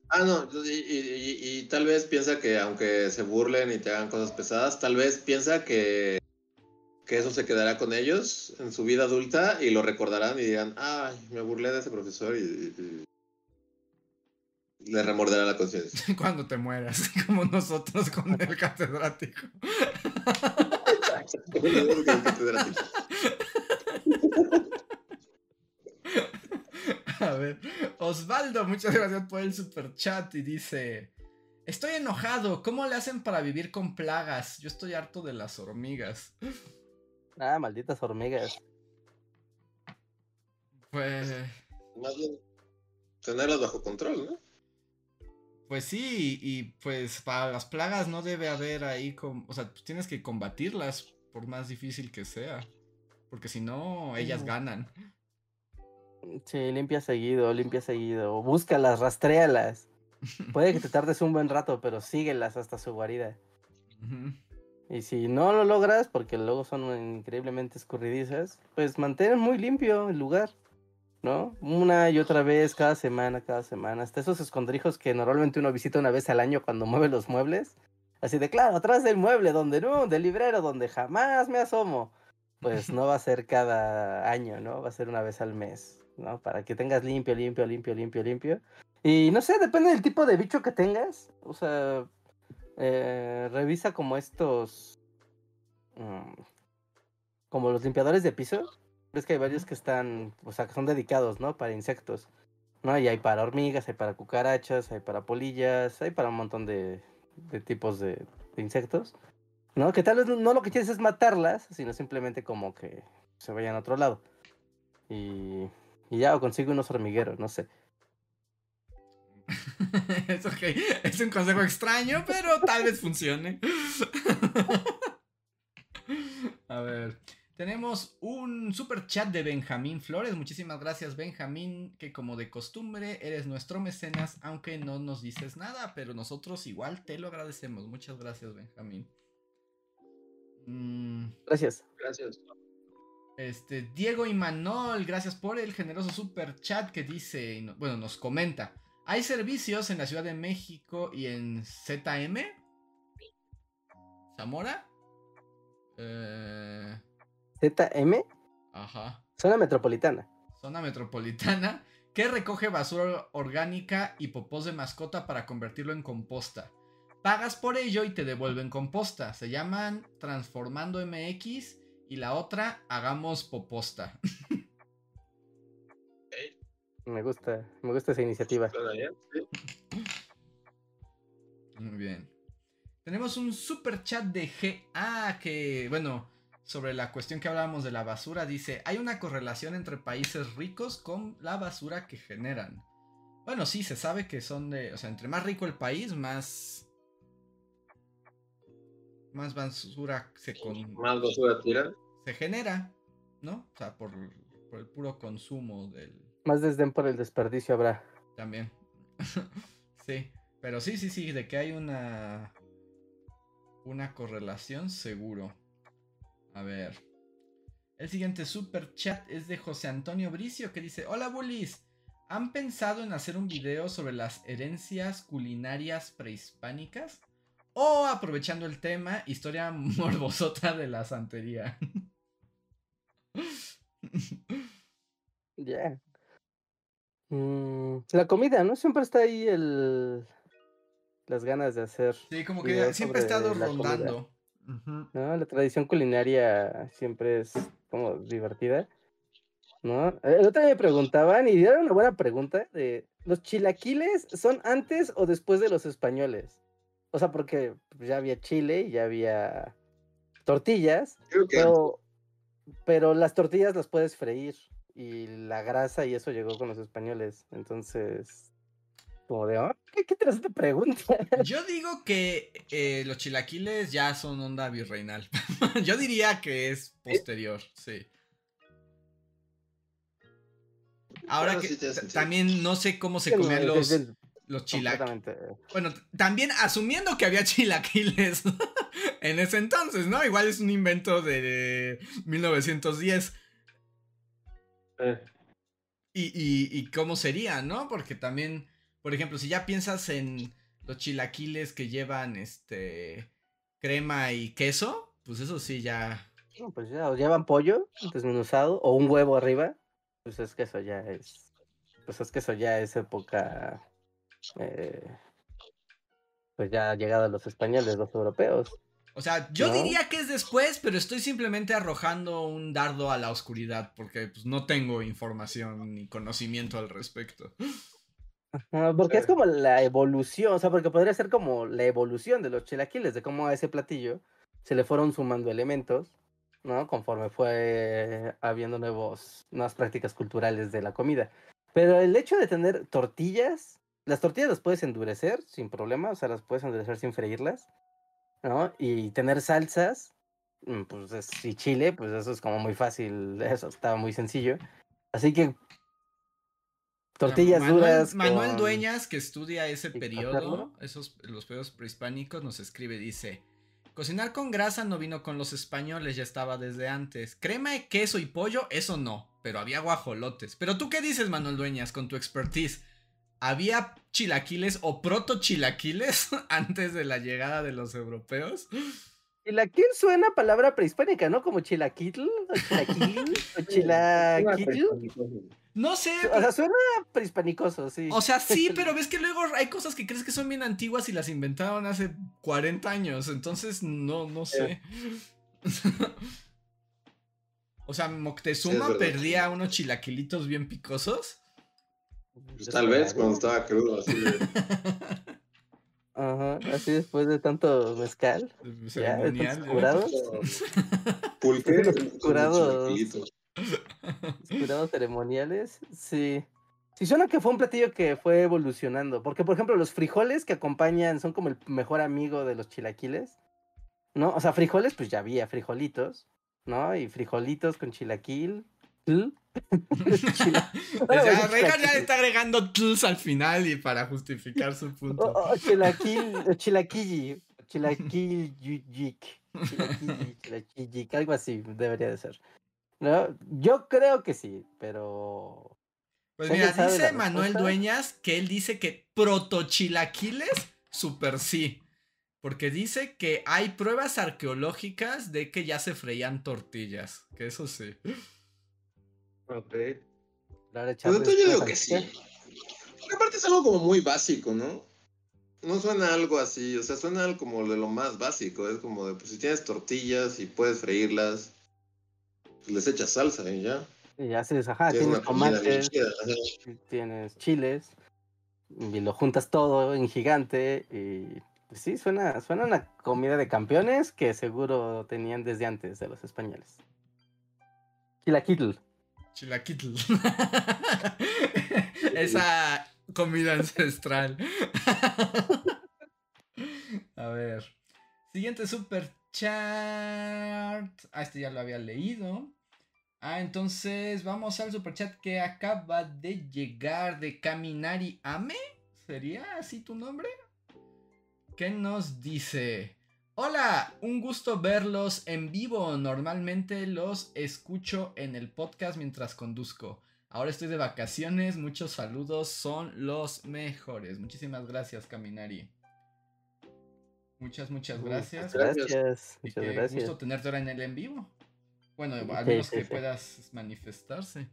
Ah, no, y, y- y- y tal vez piensa que aunque se burlen y te hagan cosas pesadas, tal vez piensa que, que eso se quedará con ellos en su vida adulta y lo recordarán y dirán, ay, me burlé de ese profesor y, y- y le remorderá la conciencia. Cuando te mueras, como nosotros con el catedrático. A ver, Osvaldo, muchas gracias por el super chat y dice, estoy enojado, ¿cómo le hacen para vivir con plagas? Yo estoy harto de las hormigas. Ah, malditas hormigas. Pues, Más bien, tenerlas bajo control, ¿no? pues sí, y pues para las plagas no debe haber ahí, com- o sea, pues tienes que combatirlas por más difícil que sea, porque si no, ellas ganan. Sí, limpia seguido, limpia seguido. Búscalas, rastréalas. Puede que te tardes un buen rato, pero síguelas hasta su guarida. Y si no lo logras, porque luego son increíblemente escurridizas, pues mantén muy limpio el lugar, ¿no? Una y otra vez, cada semana, cada semana. Hasta esos escondrijos que normalmente uno visita una vez al año cuando mueve los muebles. Así de claro, atrás del mueble, donde no, del librero, donde jamás me asomo. Pues no va a ser cada año, ¿no? Va a ser una vez al mes, ¿no? Para que tengas limpio, limpio, limpio, limpio, limpio. Y no sé, depende del tipo de bicho que tengas. O sea, eh, revisa como estos. mm, como los limpiadores de piso. Ves que hay varios que están. O sea, que son dedicados, ¿no? Para insectos. ¿No? Y hay para hormigas, hay para cucarachas, hay para polillas, hay para un montón de, de tipos de, de insectos. ¿No? Que tal vez no lo que quieres es matarlas, sino simplemente como que se vayan a otro lado. Y, y ya, o consigue unos hormigueros, no sé. es, ok, es un consejo extraño, pero tal vez funcione. A ver, tenemos un super chat de Benjamín Flores. Muchísimas gracias, Benjamín, que como de costumbre eres nuestro mecenas, aunque no nos dices nada, pero nosotros igual te lo agradecemos. Muchas gracias, Benjamín. Mm, Gracias. Gracias. este, Diego Imanol, gracias por el generoso super chat que dice, y no- bueno, nos comenta. Hay servicios en la Ciudad de México y en ZM. Zamora. Eh, ZM, ajá. zona metropolitana. Zona metropolitana. Que recoge basura orgánica y popós de mascota para convertirlo en composta. Pagas por ello y te devuelven composta. Se llaman Transformando MX y la otra Hagamos Poposta. Me gusta, me gusta esa iniciativa. Muy bien. Tenemos un super chat de GA que, bueno, sobre la cuestión que hablábamos de la basura, dice, hay una correlación entre países ricos con la basura que generan. Bueno, sí, se sabe que son de, o sea, entre más rico el país, más... Más basura se, con- Más basura tiran. se genera, ¿no? O sea, por, por el puro consumo del, Más desdén por el desperdicio habrá. También. sí. Pero sí, sí, sí, de que hay una. Una correlación, seguro. A ver. El siguiente super chat es de José Antonio Bricio que dice: Hola bullies. ¿Han pensado en hacer un video sobre las herencias culinarias prehispánicas? O aprovechando el tema, historia morbosota de la santería. Ya. Mm, la comida, ¿no? Siempre está ahí el las ganas de hacer, sí, como que siempre ha sobre estado comida. ¿No? La tradición culinaria siempre es como divertida, ¿no? Eh, El otro día me preguntaban, y era una buena pregunta, de ¿los chilaquiles son antes o después de los españoles? O sea, porque pues, ya había chile y ya había tortillas, Creo que pero, pero las tortillas las puedes freír y la grasa y eso llegó con los españoles. Entonces, como de, "Ah, ¿qué, qué interesante pregunta? Yo digo que eh, los chilaquiles ya son onda virreinal. Yo diría que es posterior, sí. Ahora que también no sé cómo se comían los, los chilaquiles. Bueno, también asumiendo que había chilaquiles en ese entonces, ¿no? Igual es un invento de 1910. eh, Y, y, y cómo sería, ¿no? Porque también, por ejemplo, si ya piensas en los chilaquiles que llevan este crema y queso, pues eso sí ya. No, pues ya, o llevan pollo desmenuzado o un huevo arriba, pues es que eso ya es, pues es que eso ya es época, eh, pues ya llegado a los españoles, los europeos. O sea, yo ¿No? diría que es después, pero estoy simplemente arrojando un dardo a la oscuridad porque pues, no tengo información ni conocimiento al respecto. Porque es como la evolución, o sea, porque podría ser como la evolución de los chilaquiles, de cómo a ese platillo se le fueron sumando elementos, ¿no? Conforme fue habiendo nuevos, nuevas prácticas culturales de la comida. Pero el hecho de tener tortillas, las tortillas las puedes endurecer sin problema, o sea, las puedes endurecer sin freírlas, ¿no? Y tener salsas, mm, pues, es- y chile, pues eso es como muy fácil, eso estaba muy sencillo. Así que tortillas Manuel, duras. Manuel con- Dueñas, que estudia ese periodo, esos, los periodos prehispánicos, nos escribe, dice, Cocinar con grasa no vino con los españoles, ya estaba desde antes. Crema de queso y pollo, eso no, pero había guajolotes. Pero tú qué dices, Manuel Dueñas, con tu expertise? ¿Había chilaquiles o proto chilaquiles antes de la llegada de los europeos? Chilaquil suena a palabra prehispánica, ¿no? Como chilaquitl, o chilaquil, o chilaquil. No sé. O sea, suena prehispanicoso, sí. O sea, sí, pero ves que luego hay cosas que crees que son bien antiguas y las inventaron hace 40 años. Entonces, no, no sé. o sea, Moctezuma perdía unos chilaquilitos bien picosos. Pues tal vez cuando estaba crudo, así de... Ajá, así después de tanto mezcal. Ceremonial. Ya, curados. Pulque. Curados. Curados ceremoniales, sí. Sí, suena que fue un platillo que fue evolucionando. Porque, por ejemplo, los frijoles que acompañan son como el mejor amigo de los chilaquiles. ¿No? O sea, frijoles, pues ya había frijolitos, ¿no? Y frijolitos con chilaquil. ya, Regan ya está agregando tls al final y para justificar su punto. O, o chilaquil, o chilaquilli, chilaquil chilaquilli, algo así debería de ser. ¿No? Yo creo que sí, pero... Pues mira, dice Manuel Dueñas que él dice que protochilaquiles, super sí. Porque dice que hay pruebas arqueológicas de que ya se freían tortillas. Que eso sí. Ok. Pues yo digo que sí. Porque aparte es algo como muy básico, ¿no? No suena algo así, o sea, suena algo como de lo más básico. Es como de, pues si tienes tortillas y puedes freírlas, pues les echas salsa y ya. Y ya haces, ajá, tienes, tomates, tienes chiles, y lo juntas todo en gigante y pues sí, suena, suena una comida de campeones que seguro tenían desde antes de los españoles. Chilaquitl. Chilaquitl. Esa comida ancestral. A ver. Siguiente super chat. Ah, este ya lo había leído. Ah, entonces vamos al super chat que acaba de llegar de Caminari Ame. ¿Sería así tu nombre? ¿Qué nos dice? Hola, un gusto verlos en vivo. Normalmente los escucho en el podcast mientras conduzco. Ahora estoy de vacaciones. Muchos saludos, son los mejores. Muchísimas gracias, Caminari. Muchas, muchas gracias. Gracias. Y Muchas qué gracias. gusto tenerte ahora en el en vivo. Bueno, al Sí, menos sí, que sí. puedas manifestarse.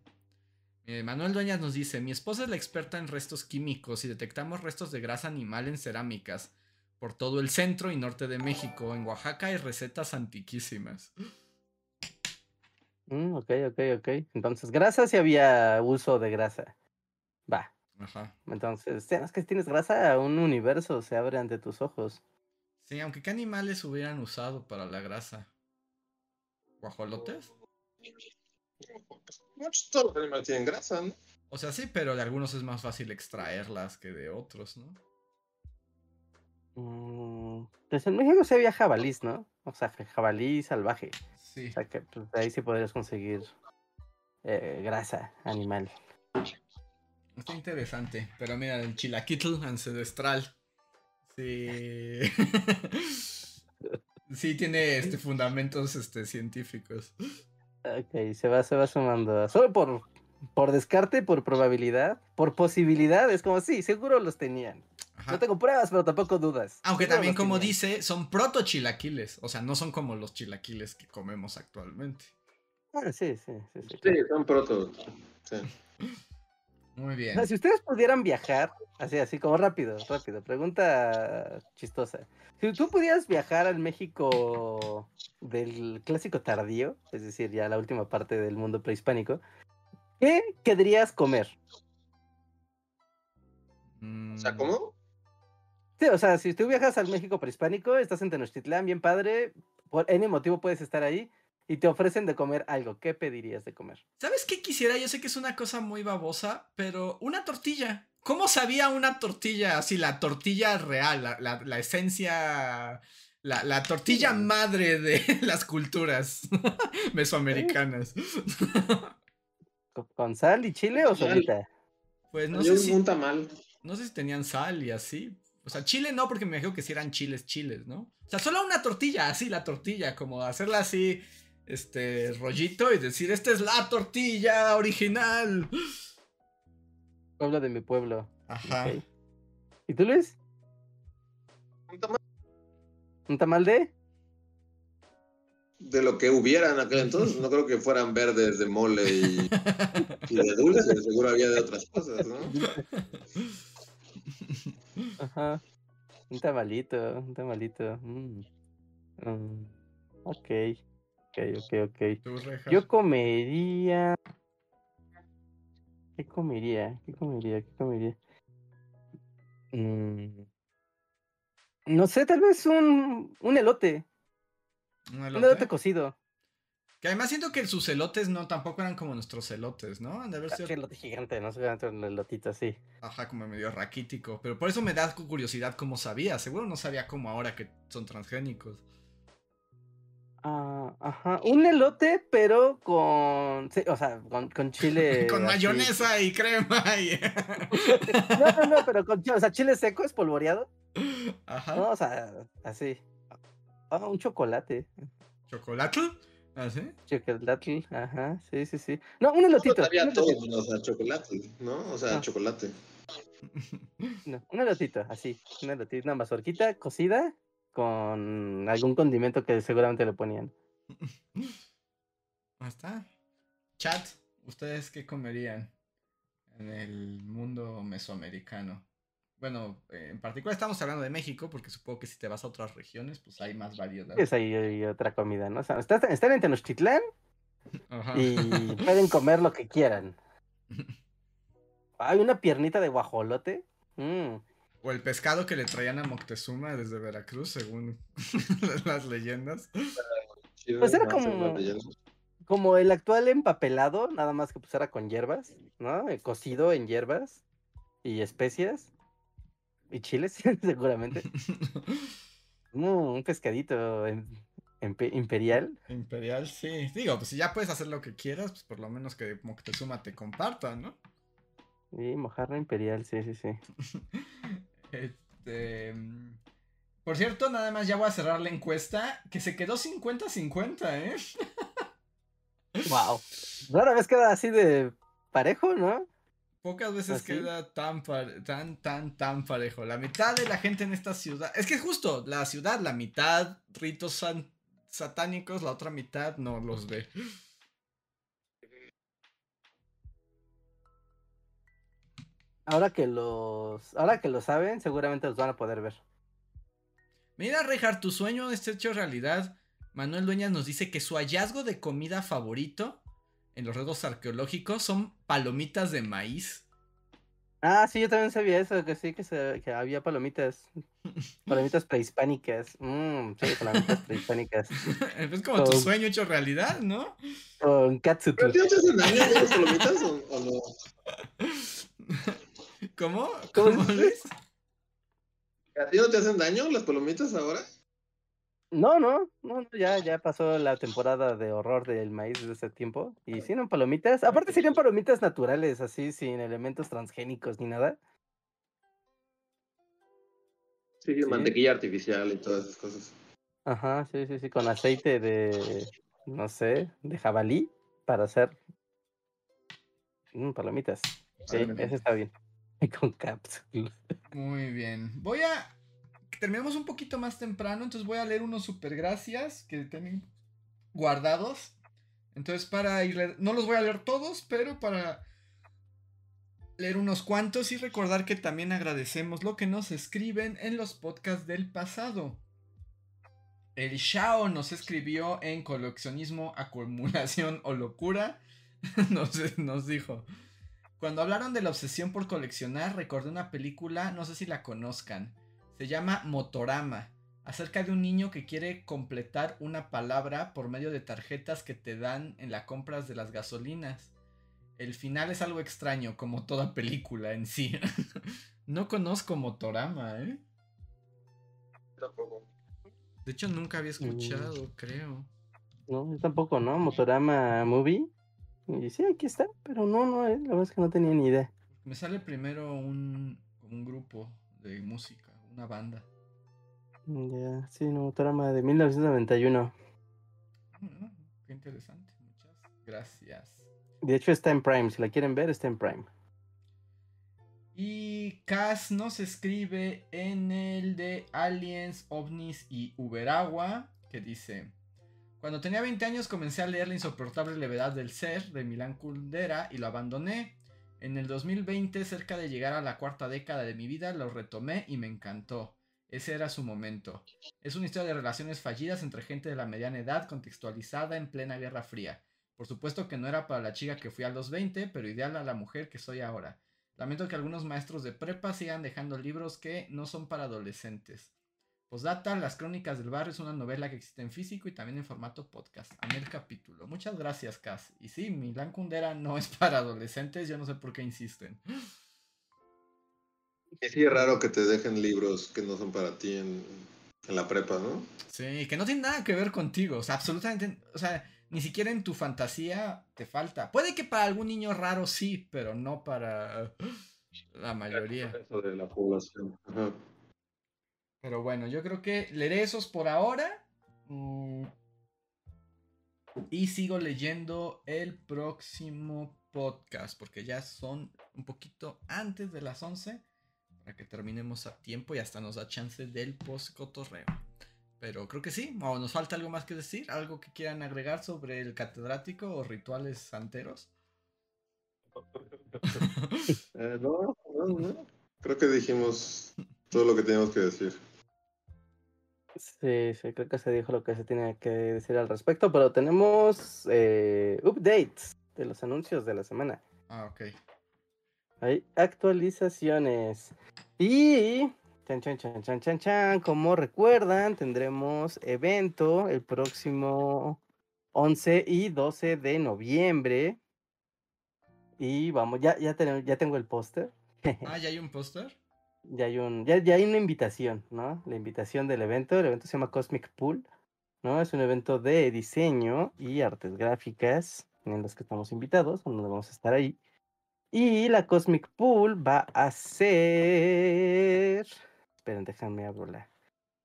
Eh, Manuel Dueñas nos dice, mi esposa es la experta en restos químicos y detectamos restos de grasa animal en cerámicas por todo el centro y norte de México. En Oaxaca hay recetas antiquísimas. Mm, ok, ok, ok. Entonces, grasa si había uso de grasa. Va. Ajá. Entonces, es que si tienes grasa, un universo se abre ante tus ojos. Sí, aunque qué animales hubieran usado para la grasa. ¿Guajolotes? Muchos todos los animales tienen grasa, ¿no? O sea, sí, pero de algunos es más fácil extraerlas que de otros, ¿no? Mm, pues en México sí había jabalís, ¿no? O sea, ja- jabalí salvaje. Sí. O sea, que pues, ahí sí podrías conseguir eh, grasa animal. Está interesante. Pero mira, el chilaquitl ancestral. Sí. sí tiene este fundamentos este, científicos. Ok, se va, se va sumando. Solo por, por descarte, por probabilidad, por posibilidad, es como, sí, seguro los tenían. Ajá. No tengo pruebas, pero tampoco dudas. Aunque también, como dice, son proto chilaquiles. O sea, no son como los chilaquiles que comemos actualmente. Ah, sí, sí, sí. sí, Sí, son proto. Sí. Muy O bien. sea, si ustedes pudieran viajar, así, así como rápido, rápido, pregunta chistosa. Si tú pudieras viajar al México del clásico tardío, es decir, ya la última parte del mundo prehispánico, ¿qué querrías comer? O sea, ¿cómo? Sí, o sea, si tú viajas al México prehispánico, estás en Tenochtitlán, bien padre, por any motivo puedes estar ahí y te ofrecen de comer algo. ¿Qué pedirías de comer? ¿Sabes qué quisiera? Yo sé que es una cosa muy babosa, pero una tortilla. ¿Cómo sabía una tortilla así? La tortilla real, la, la- la esencia, la, la tortilla madre de las culturas mesoamericanas. ¿Con- ¿Con sal y chile o solita? Pues no Yo sé si, un tamal. no sé si tenían sal y así. O sea, chile no, porque me imagino que si eran chiles, chiles, ¿no? O sea, solo una tortilla, así la tortilla, como hacerla así, este, rollito y decir, esta es la tortilla original. Pueblo de mi pueblo. Ajá. ¿Y tú, Luis? ¿Un tamal de? De lo que hubiera en aquel entonces, no creo que fueran verdes de mole y, y de dulce, seguro había de otras cosas, ¿no? Ajá. Un tamalito, un tamalito. mm. Mm, Ok. Ok, ok, ok. Yo comería. ¿Qué comería? ¿Qué comería? ¿Qué comería? Mm, No sé, tal vez un, un elote. Un elote cocido. Que además siento que sus elotes no tampoco eran como nuestros elotes, ¿no? Han de haber sido, qué elote gigante, no sé, un elotito así. ajá, como medio raquítico. Pero por eso me da curiosidad cómo sabía. Seguro no sabía como ahora que son transgénicos. Ah, ajá, un elote, pero con. sí, o sea, con, con chile. Con así. mayonesa y crema y... No, no, no, pero con chile, o sea, chile seco espolvoreado. Ajá. No, o sea, así. Ah, un chocolate. ¿Chocolate? ¿Así? Chocolate, ajá, sí, sí, sí. No, un elotito. Había un todo, elotito, o sea, chocolate, ¿no? O sea, Ah. chocolate. no, un elotito, así. Un elotito, una mazorquita cocida con algún condimento que seguramente le ponían. Ahí está. Chat, ¿ustedes qué comerían en el mundo mesoamericano? Bueno, eh, en particular estamos hablando de México, porque supongo que si te vas a otras regiones, pues hay más variedad. Es ahí hay otra comida, ¿no? O sea, están, están en Tenochtitlán Ajá. y pueden comer lo que quieran. Hay una piernita de guajolote. Mm. O el pescado que le traían a Moctezuma desde Veracruz, según las leyendas. Pues era como-. Como el actual empapelado, nada más que pues era con hierbas, ¿no? Eh, Cocido en hierbas y especias. Y chiles, seguramente. Mm, un pescadito imperial. Imperial, sí. Digo, pues si ya puedes hacer lo que quieras, pues por lo menos que Moctezuma te comparta, ¿no? Y mojarra imperial, sí, sí, sí. Este. mm, Por cierto, nada más ya voy a cerrar la encuesta. Que se quedó 50-50, ¿eh? Wow. Rara vez queda así de parejo, ¿no? Pocas veces ¿Ah, queda tan, tan, tan, tan parejo. La mitad de la gente en esta ciudad. Es que es justo, la ciudad, la mitad ritos san- satánicos, la otra mitad no los ve. Ahora que los, ahora que lo saben, seguramente los van a poder ver. Mira, Rejar, tu sueño está hecho realidad. Manuel Dueñas nos dice que su hallazgo de comida favorito en los redos arqueológicos son palomitas de maíz. Ah, sí, yo también sabía eso, que sí, que, se- que había palomitas. Palomitas prehispánicas. Mmm, sí, palomitas prehispánicas. es como tu sueño hecho realidad, ¿no? Con katsu. ¿Pero a ti no te hacen daño las palomitas o, o no? ¿Cómo? ¿Cómo ¿Cómo? ¿A ti no te hacen daño las palomitas ahora? No, no, no, no, ya, ya pasó la temporada de horror del maíz desde ese tiempo. Y sí, eran palomitas. Aparte serían palomitas naturales, así, sin elementos transgénicos ni nada. Sí, Sí. mantequilla artificial y todas esas cosas. Ajá, sí, sí, sí, con aceite de, no sé, de jabalí para hacer mm, palomitas. Sí, ese está bien. Y con cápsulas. Muy bien. Voy a. Terminamos un poquito más temprano, entonces voy a leer unos super gracias que tienen guardados. Entonces, para ir. No los voy a leer todos, pero para leer unos cuantos y recordar que también agradecemos lo que nos escriben en los podcasts del pasado. El Shao nos escribió en coleccionismo, acumulación o locura. nos, nos dijo. Cuando hablaron de la obsesión por coleccionar, recordé una película, no sé si la conozcan. Se llama Motorama, acerca de un niño que quiere completar una palabra por medio de tarjetas que te dan en las compras de las gasolinas. El final es algo extraño, como toda película en sí. no conozco Motorama, ¿eh? Tampoco. De hecho, nunca había escuchado, creo. No, yo tampoco, ¿no? Motorama Movie. Y sí, aquí está, pero no, no, eh, la verdad es que no tenía ni idea. Me sale primero un, un grupo de música, una banda. Ya, sí, no, trama de 1991. Ah, qué interesante. Muchas gracias. De hecho está en Prime, si la quieren ver está en Prime. Y Cass nos escribe en el de Aliens, OVNIs y Uberagua, que dice... Cuando tenía 20 años comencé a leer La insoportable levedad del ser de Milán Kundera y lo abandoné. En el 2020, cerca de llegar a la cuarta década de mi vida, lo retomé y me encantó. Ese era su momento. Es una historia de relaciones fallidas entre gente de la mediana edad contextualizada en plena Guerra Fría. Por supuesto que no era para la chica que fui a los 20, pero ideal a la mujer que soy ahora. Lamento que algunos maestros de prepa sigan dejando libros que no son para adolescentes. Posdata, Las Crónicas del Barrio es una novela que existe en físico y también en formato podcast. Amé el capítulo. Muchas gracias, Cas. Y sí, Milán Kundera no es para adolescentes, yo no sé por qué insisten. Sí, es raro que te dejen libros que no son para ti en, en la prepa, ¿no? Sí, que no tienen nada que ver contigo. O sea, absolutamente. O sea, ni siquiera en tu fantasía te falta. Puede que para algún niño raro sí, pero no para la mayoría. De la población. Ajá. Pero bueno, yo creo que leeré esos por ahora. Mm. Y sigo leyendo el próximo podcast, porque ya son un poquito antes de las 11, para que terminemos a tiempo y hasta nos da chance del post cotorreo. Pero creo que sí, o nos falta algo más que decir, algo que quieran agregar sobre el catedrático o rituales santeros. Eh, no, no, no. Creo que dijimos todo lo que teníamos que decir. Sí, sí, creo que se dijo lo que se tiene que decir al respecto, pero tenemos eh, updates de los anuncios de la semana. Ah, ok. Hay actualizaciones. Y chan chan chan chan chan chan, como recuerdan, tendremos evento el próximo 11 y 12 de noviembre. Y vamos, ya, ya, tenemos, ya tengo el póster. Ah, ¿ya hay un póster? Ya hay, un, ya, ya hay una invitación, ¿no? La invitación del evento. El evento se llama Cosmic Pool, ¿no? Es un evento de diseño y artes gráficas en los que estamos invitados, donde vamos a estar ahí. Y la Cosmic Pool va a ser. Esperen, déjenme abro la,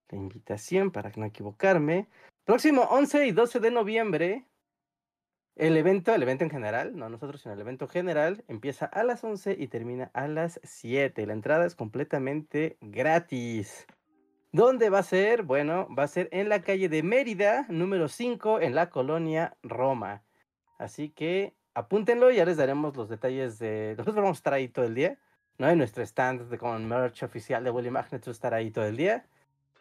la invitación para no equivocarme. Próximo 11 y 12 de noviembre. El evento, el evento en general, no nosotros, sino el evento general, empieza a las 11 y termina a las 7. La entrada es completamente gratis. ¿Dónde va a ser? Bueno, va a ser en la calle de Mérida, número 5, en la colonia Roma. Así que apúntenlo, ya les daremos los detalles de... Nosotros vamos a estar ahí todo el día, ¿no? En nuestro stand de, con merch oficial de Willy Magnet va a estar ahí todo el día.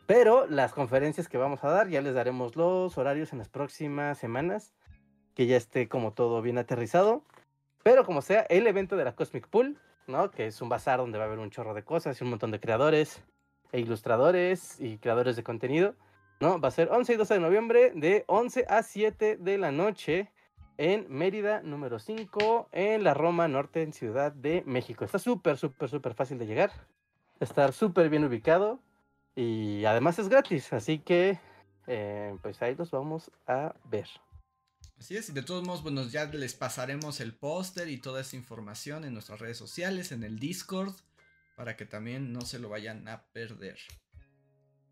Pero las conferencias que vamos a dar, ya les daremos los horarios en las próximas semanas que ya esté como todo bien aterrizado. Pero como sea, el evento de la Cosmic Pool, ¿no? Que es un bazar donde va a haber un chorro de cosas y un montón de creadores e ilustradores y creadores de contenido, ¿no? Va a ser 11 y 12 de noviembre de 11 a 7 de la noche en Mérida número 5 en la Roma Norte en Ciudad de México. Está súper, súper, súper fácil de llegar. Estar súper bien ubicado y además es gratis, así que eh, pues ahí los vamos a ver. Así es, y de todos modos, bueno, ya les pasaremos el póster y toda esa información en nuestras redes sociales, en el Discord, para que también no se lo vayan a perder.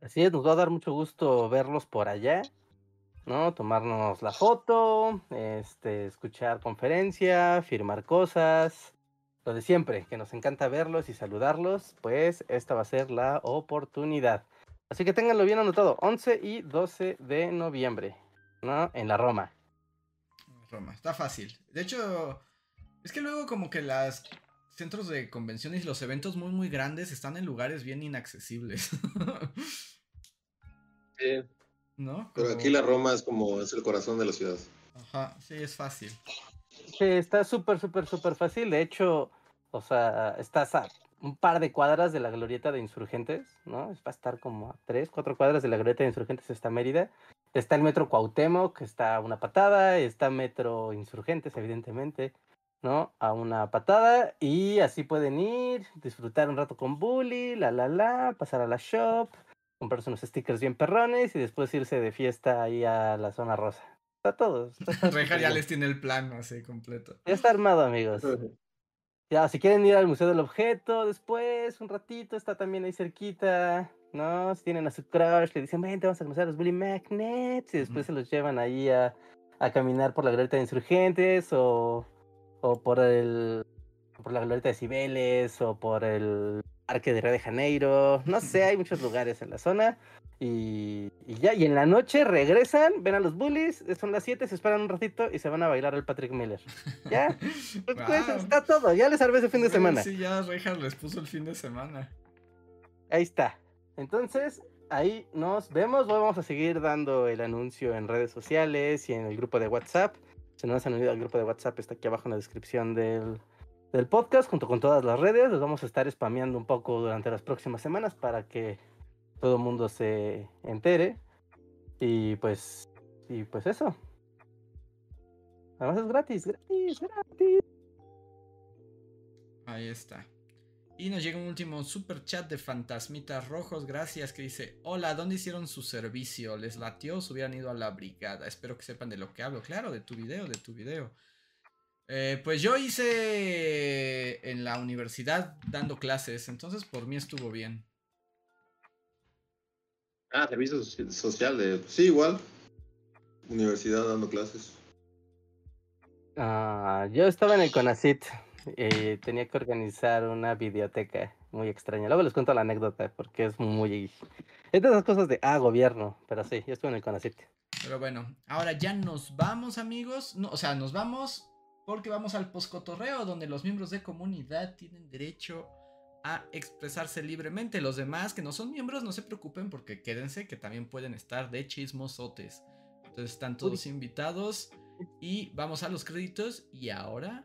Así es, nos va a dar mucho gusto verlos por allá, ¿no? Tomarnos la foto, este, escuchar conferencia, firmar cosas, lo de siempre, que nos encanta verlos y saludarlos, pues esta va a ser la oportunidad. Así que ténganlo bien anotado, 11 y 12 de noviembre, ¿no? En la Roma. Roma, está fácil. De hecho, es que luego como que los centros de convenciones y los eventos muy muy grandes están en lugares bien inaccesibles. Sí. ¿No? Pero aquí la Roma es como es el corazón de la ciudad. Ajá, sí, es fácil. Sí, está súper, súper, súper fácil. De hecho, o sea, estás a un par de cuadras de la glorieta de insurgentes, ¿no? Va a estar como a tres, cuatro cuadras de la glorieta de insurgentes está Mérida. Está el metro Cuauhtémoc, que está a una patada. Está metro Insurgentes, evidentemente, ¿no? A una patada. Y así pueden ir, disfrutar un rato con Bully, la, la, la, pasar a la shop, comprarse unos stickers bien perrones y después irse de fiesta ahí a la zona rosa. Está todo. está- ya les tiene el plano así completo. Ya está armado, amigos. Ya, si quieren ir al Museo del Objeto después, un ratito, está también ahí cerquita, ¿no? Si tienen a su crush, le dicen, vente, vamos a conocer a los Bully Magnets, y después se los llevan ahí a, a caminar por la glorieta de insurgentes, o, o por el por la glorieta de Cibeles, o por el parque de Río de Janeiro, no sé, hay muchos lugares en la zona. Y, y ya, y en la noche regresan, ven a los bullies, son las 7, se esperan un ratito y se van a bailar al Patrick Miller. Ya, pues, pues, está todo, ya les salvé ese fin de semana. Sí, ya Rejas les puso el fin de semana. Ahí está. Entonces, ahí nos vemos. Vamos a seguir dando el anuncio en redes sociales y en el grupo de WhatsApp. Si no se han unido al grupo de WhatsApp, está aquí abajo en la descripción del, del podcast, junto con todas las redes. Los vamos a estar spameando un poco durante las próximas semanas para que todo el mundo se entere. Y pues, y pues eso. Además es gratis, gratis, gratis. Ahí está. Y nos llega un último super chat de Fantasmitas Rojos. Gracias. Que dice: Hola, ¿dónde hicieron su servicio? ¿Les latió o se hubieran ido a la brigada? Espero que sepan de lo que hablo. Claro, de tu video, de tu video. Eh, pues yo hice en la universidad dando clases. Entonces por mí estuvo bien. Ah, servicio soci- social de. Sí, igual. Universidad dando clases. Ah, yo estaba en el CONACIT y tenía que organizar una biblioteca muy extraña. Luego les cuento la anécdota porque es muy... Es de esas cosas de, ah, gobierno, pero sí, yo estuve en el CONACIT. Pero bueno, ahora ya nos vamos, amigos. No, o sea, nos vamos porque vamos al poscotorreo, donde los miembros de comunidad tienen derecho a expresarse libremente. Los demás que no son miembros, no se preocupen porque quédense que también pueden estar de chismosotes. Entonces están todos invitados y vamos a los créditos y ahora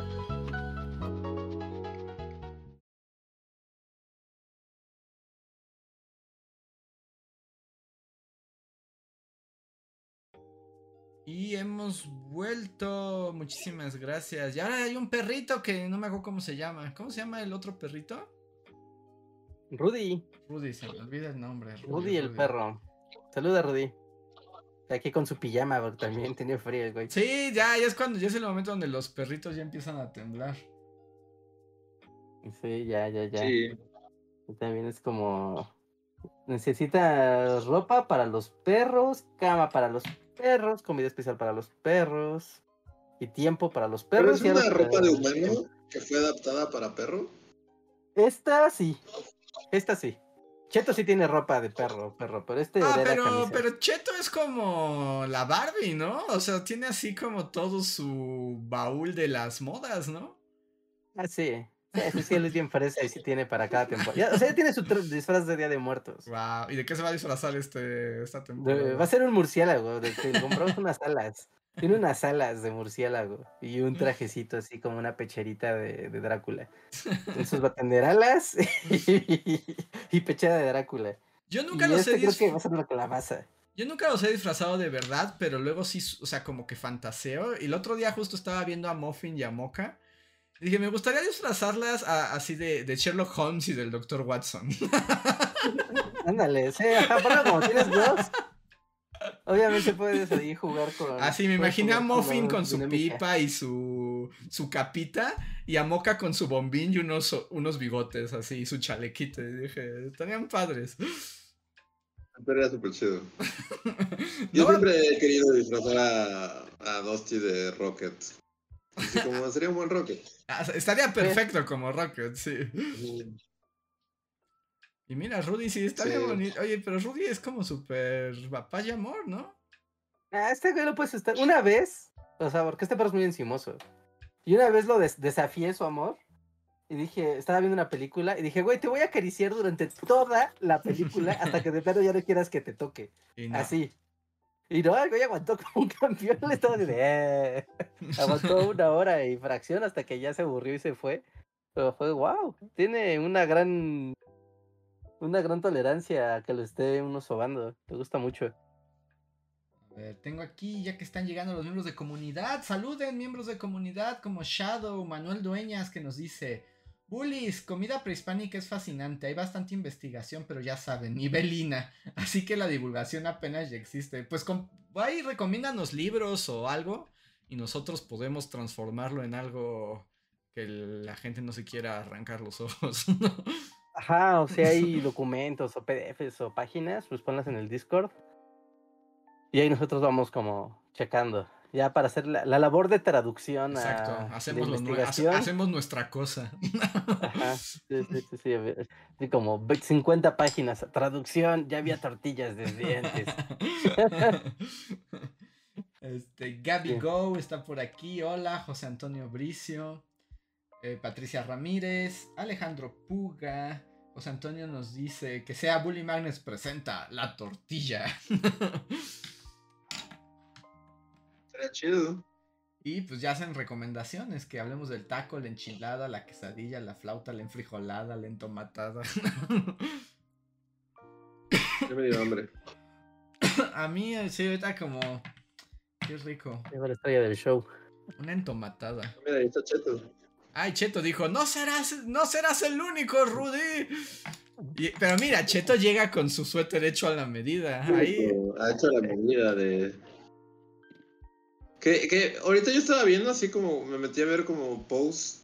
Y hemos vuelto. Muchísimas gracias. Y ahora hay un perrito que no me acuerdo cómo se llama. ¿Cómo se llama el otro perrito? Rudy, Rudy, se me olvida el nombre. Rudy el perro. Saluda, Rudy. Aquí con su pijama, porque también tenía frío el güey. Sí, ya, ya es cuando ya es el momento donde los perritos ya empiezan a temblar. Sí, ya, ya, ya. Sí. También es como... Necesita ropa para los perros, cama para los perros, comida especial para los perros y tiempo para los Pero perros. es y a una ropa de humano que fue adaptada para perro. Esta sí, esta sí. Cheto sí tiene ropa de perro, perro, pero este Ah, era pero, camisa. pero Cheto es como la Barbie, ¿no? O sea, tiene así como todo su baúl de las modas, ¿no? Ah, sí. Sí, él es bien fresa y sí tiene para cada temporada. O sea, ya tiene su disfraz de Día de Muertos. Wow. ¿Y de qué se va a disfrazar este, esta De- temporada? va a ser un murciélago, de que le compramos unas alas. Tiene unas alas de murciélago y un trajecito así como una pecherita de, de Drácula. Entonces va a tener alas y, y pechera de Drácula. Yo nunca y los este he creo dis- que va a ser una calabaza. Yo nunca los he disfrazado de verdad, pero luego sí, o sea, como que fantaseo. Y el otro día justo estaba viendo a Muffin y a Mocha. Y dije, me gustaría disfrazarlas a- así de, de Sherlock Holmes y del Dr. Watson. Ándale, sí, ajá, pero como tienes dos, obviamente puedes ahí jugar con. Así me puedes imaginé a Muffin con su dinámica. pipa y su, su capita. Y a Mocha con su bombín y unos, unos bigotes así, y su chalequito. Y dije, estarían padres. Pero era súper chido. Yo No, siempre he querido disfrazar a, a Dusty de Rocket. Así como sería un buen Rocket. ah, estaría perfecto como Rocket, sí. Y mira, Rudy sí está bien Sí. bonito. Oye, pero Rudy es como súper papá y amor, ¿no? Ah, este güey lo puedes estar. Una vez, o sea, porque este perro es muy encimoso. Y una vez lo des- desafié su amor. Y dije, estaba viendo una película. Y dije, güey, te voy a acariciar durante toda la película hasta que de plano ya no quieras que te toque. Y no. Así. Y no, el güey aguantó como un campeón. Le estaba de. "Eh". Aguantó una hora y fracción hasta que ya se aburrió y se fue. Pero fue wow. Tiene una gran una gran tolerancia a que lo esté uno sobando. Te gusta mucho. Tengo aquí, ya que están llegando los miembros de comunidad, saluden miembros de comunidad como Shadow, Manuel Dueñas, que nos dice, Bullies, comida prehispánica es fascinante, hay bastante investigación, pero ya saben, nivelina, así que la divulgación apenas ya existe. Pues ahí recomiéndanos libros o algo y nosotros podemos transformarlo en algo que la gente no se quiera arrancar los ojos. Ajá, o si hay documentos o PDFs o páginas, pues ponlas en el Discord. Y ahí nosotros vamos como checando. Ya para hacer la, labor de traducción. Exacto, a, hacemos, hacemos nuestra cosa. Ajá, sí, sí, sí, sí, como 50 páginas, traducción, ya había tortillas desde antes. Este, Gaby Go está por aquí. Hola, José Antonio Bricio. Eh, Patricia Ramírez. Alejandro Puga. José Antonio nos dice que sea Bully Magnus presenta la tortilla. Chido. Y pues ya hacen recomendaciones, que hablemos del taco, la enchilada, la quesadilla, la flauta, la enfrijolada, la entomatada. Ya me dio hambre. A mí sí, ahorita como Qué rico. Es la estrella del show. Una entomatada. Mira, ahí está Cheto. Ay, Cheto dijo, no serás, no serás el único, Rudy. pero mira, Cheto llega con su suéter hecho a la medida. Ahí. Ha hecho la medida de. Que, que ahorita yo estaba viendo así como, me metí a ver como post,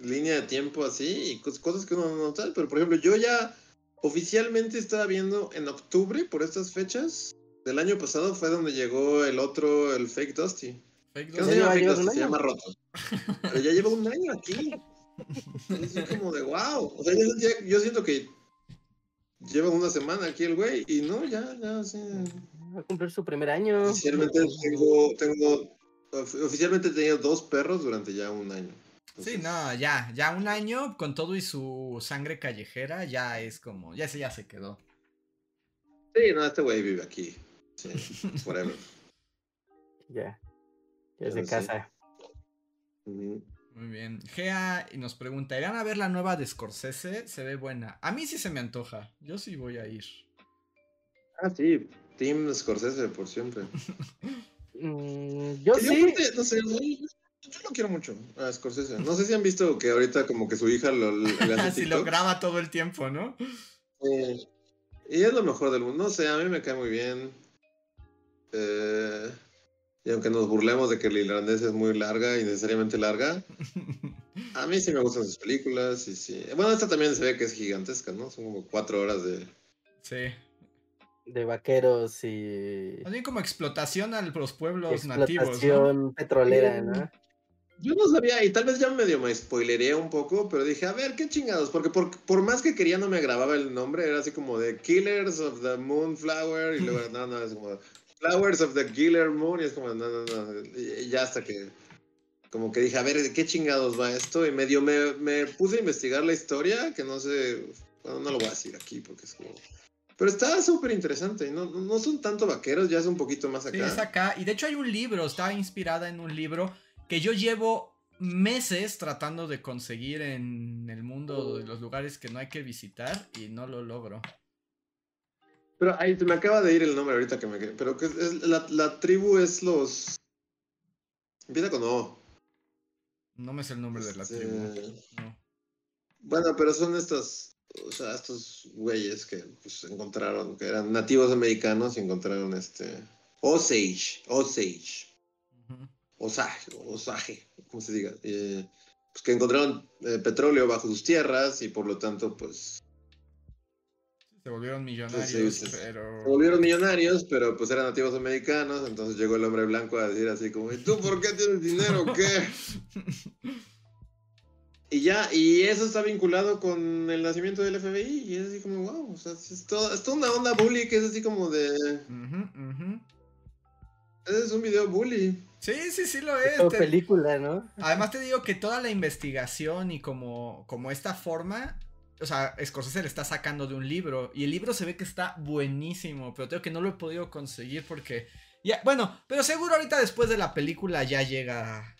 línea de tiempo así, y cosas que uno no tal, pero por ejemplo, yo ya oficialmente estaba viendo en octubre, por estas fechas, del año pasado fue donde llegó el otro, el Fake Dusty. Fake Dusty. se llama Fake Dusty? Se llama Roto. Pero ya lleva un año aquí. Es como de wow. O sea, yo, siento que lleva una semana aquí el güey y no, ya, ya, sí. Va a cumplir su primer año. Oficialmente tengo, tengo, oficialmente he tenido dos perros durante ya un año. sí, no, ya, ya un año con todo y su sangre callejera, ya es como, ya ese ya se quedó. Sí, no, este güey vive aquí. Sí, forever. Ya. Es de casa. Muy bien. Gea y nos pregunta, ¿irán a ver la nueva de Scorsese? Se ve buena. A mí sí se me antoja. Yo sí voy a ir. Ah, sí. Team Scorsese por siempre. Mm, yo sí. Yo, no sé, yo lo quiero mucho a Scorsese. No sé si han visto que ahorita como que su hija lo, le hace lo graba todo el tiempo, ¿no? y es lo mejor del mundo. No sé, a mí me cae muy bien. Eh, y aunque nos burlemos de que el irlandés es muy larga y necesariamente larga, a mí sí me gustan sus películas. Y sí. Bueno, esta también se ve que es gigantesca, ¿no? Son como cuatro horas de. Sí. De vaqueros y. También como explotación a los pueblos nativos. Explotación petrolera, ¿no? Yo no sabía, y tal vez ya medio me spoileré un poco, pero dije, a ver, qué chingados, porque por, por más que quería no me grababa el nombre, era así como de Killers of the Moonflower, y luego, no, no, es como Flowers of the Killer Moon, y es como, no, no, no, y ya hasta que, como que dije, a ver, ¿de qué chingados va esto? Y medio me, me puse a investigar la historia, que no sé, bueno, no lo voy a decir aquí, porque es como... Pero está súper interesante, no, no son tanto vaqueros, ya es un poquito más acá. Sí, es acá, y de hecho hay un libro, está inspirada en un libro que yo llevo meses tratando de conseguir en el mundo de los lugares que no hay que visitar y no lo logro. Pero ahí me acaba de ir el nombre ahorita que me Pero que es, la, tribu es los. Empieza con O. No me sé el nombre de la tribu. Este, bueno, pero son estos. O sea, estos güeyes que pues, encontraron, que eran nativos americanos y encontraron este. Osage. Osage. Osage, Osage, como se diga, eh, pues que encontraron eh, petróleo bajo sus tierras y por lo tanto, pues... Se volvieron millonarios, pero... Se volvieron millonarios, pero pues eran nativos americanos, entonces llegó el hombre blanco a decir así como, ¿y tú por qué tienes dinero? ¿Qué? y ya, y eso está vinculado con el nacimiento del FBI, y es así como, wow, o sea, es, toda, es toda una onda bully que es así como de... Es un video bully. Sí, sí, sí lo es. Es película, ¿no? Además te digo que toda la investigación y como, como esta forma, o sea, Scorsese le está sacando de un libro y el libro se ve que está buenísimo, pero tengo que no lo he podido conseguir porque ya, bueno, pero seguro ahorita después de la película ya llega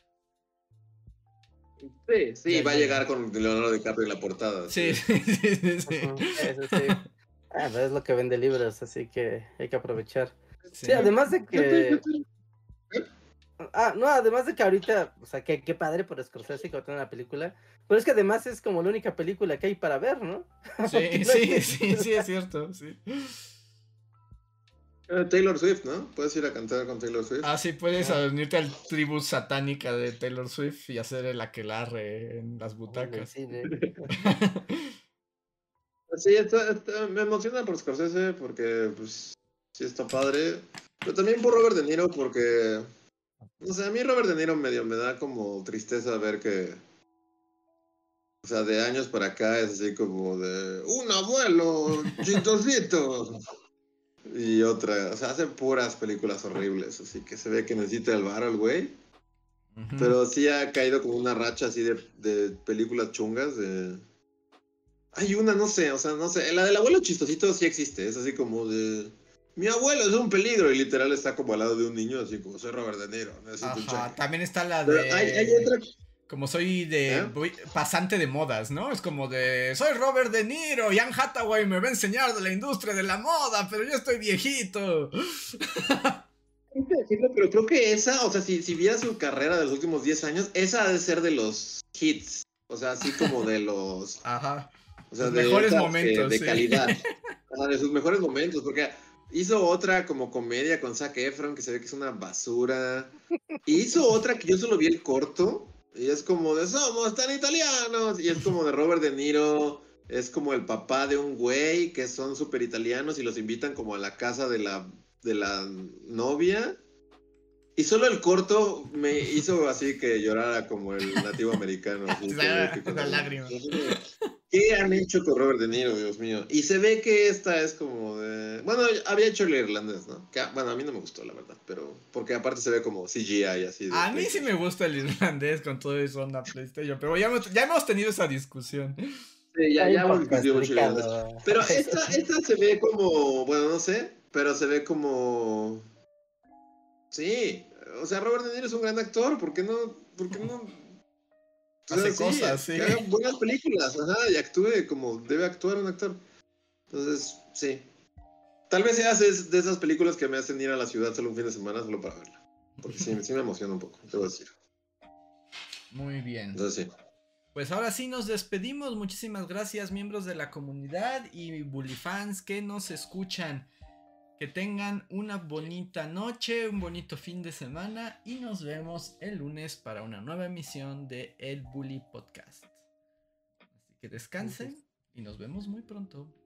Sí, sí, Ya, va a llegar con Leonardo DiCaprio en la portada. Sí, sí, sí, sí. sí. Ujú, Eso sí. Ah, pero es lo que vende libros, así que hay que aprovechar. Sí. Sí, además de que. te- Ah, no, además de que ahorita, o sea, que qué padre por Scorsese que va a tener la película. Pero es que además es como la única película que hay para ver, ¿no? Sí, sí, sí, sí, es cierto, sí. Eh, Taylor Swift, ¿no? Puedes ir a cantar con Taylor Swift. Ah, sí, puedes unirte al tribu satánica de Taylor Swift y hacer el aquelarre en las butacas. Sí, está- está- me emociona por Scorsese porque, pues, sí está padre. Pero también por Robert De Niro porque, no sé, a mí Robert De Niro medio me da como tristeza ver que, o sea, de años para acá es así como de, un abuelo, chistosito. Y otra, o sea, hace puras películas horribles, así que se ve que necesita el bar el güey. Pero sí ha caído como una racha así de, de películas chungas de... Hay una, no sé, o sea, no sé. La del abuelo chistosito sí existe. Es así como de... Mi abuelo es un peligro y literal está como al lado de un niño, así como soy Robert De Niro. Necesito un Ajá, cheque". también está la de... hay, hay otra... Como soy de ¿Eh? voy- pasante de modas, ¿no? Es como de soy Robert De Niro Anne Hathaway me va a enseñar de la industria de la moda, pero yo estoy viejito. Pero creo que esa, o sea, si, si vieras su carrera de los últimos 10 años, esa ha de ser de los hits. O sea, así como de los... Ajá. O sea, de mejores eh, momentos, De sí. calidad. Ajá, de sus mejores momentos, porque hizo otra como comedia con Zac Efron, que se ve que es una basura. Hizo otra que yo solo vi el corto, y es como de somos tan italianos, y es como de Robert De Niro, es como el papá de un güey que son súper italianos y los invitan como a la casa de la, de la novia. Y solo el corto me hizo así que llorara como el nativo americano. así, que- lágrima. ¿Qué han hecho con Robert De Niro, Dios mío? Y se ve que esta es como de... Bueno, había hecho el irlandés, ¿no? Que, bueno, a mí no me gustó, la verdad, pero... Porque aparte se ve como CGI así. de- A mí sí me gusta el irlandés con todo eso onda PlayStation, pero ya hemos, ya hemos tenido esa discusión. Sí, ya, ya hemos discutido mucho el irlandés. Pero esta, esta se ve como... Bueno, no sé, pero se ve como... Sí, o sea, Robert De Niro es un gran actor, ¿por qué no...? ¿Por qué no...? O sea, Hace cosas, sí. Que haga buenas películas, ajá, y actúe como debe actuar un actor. Entonces, sí. Tal vez sea de esas películas que me hacen ir a la ciudad solo un fin de semana solo para verla. Porque sí, sí me emociona un poco, debo decir. Muy bien. Entonces, sí. Pues ahora sí nos despedimos. Muchísimas gracias, miembros de la comunidad y bully fans que nos escuchan. Que tengan una bonita noche, un bonito fin de semana y nos vemos el lunes para una nueva emisión de El Bully Podcast. Así que descansen y nos vemos muy pronto.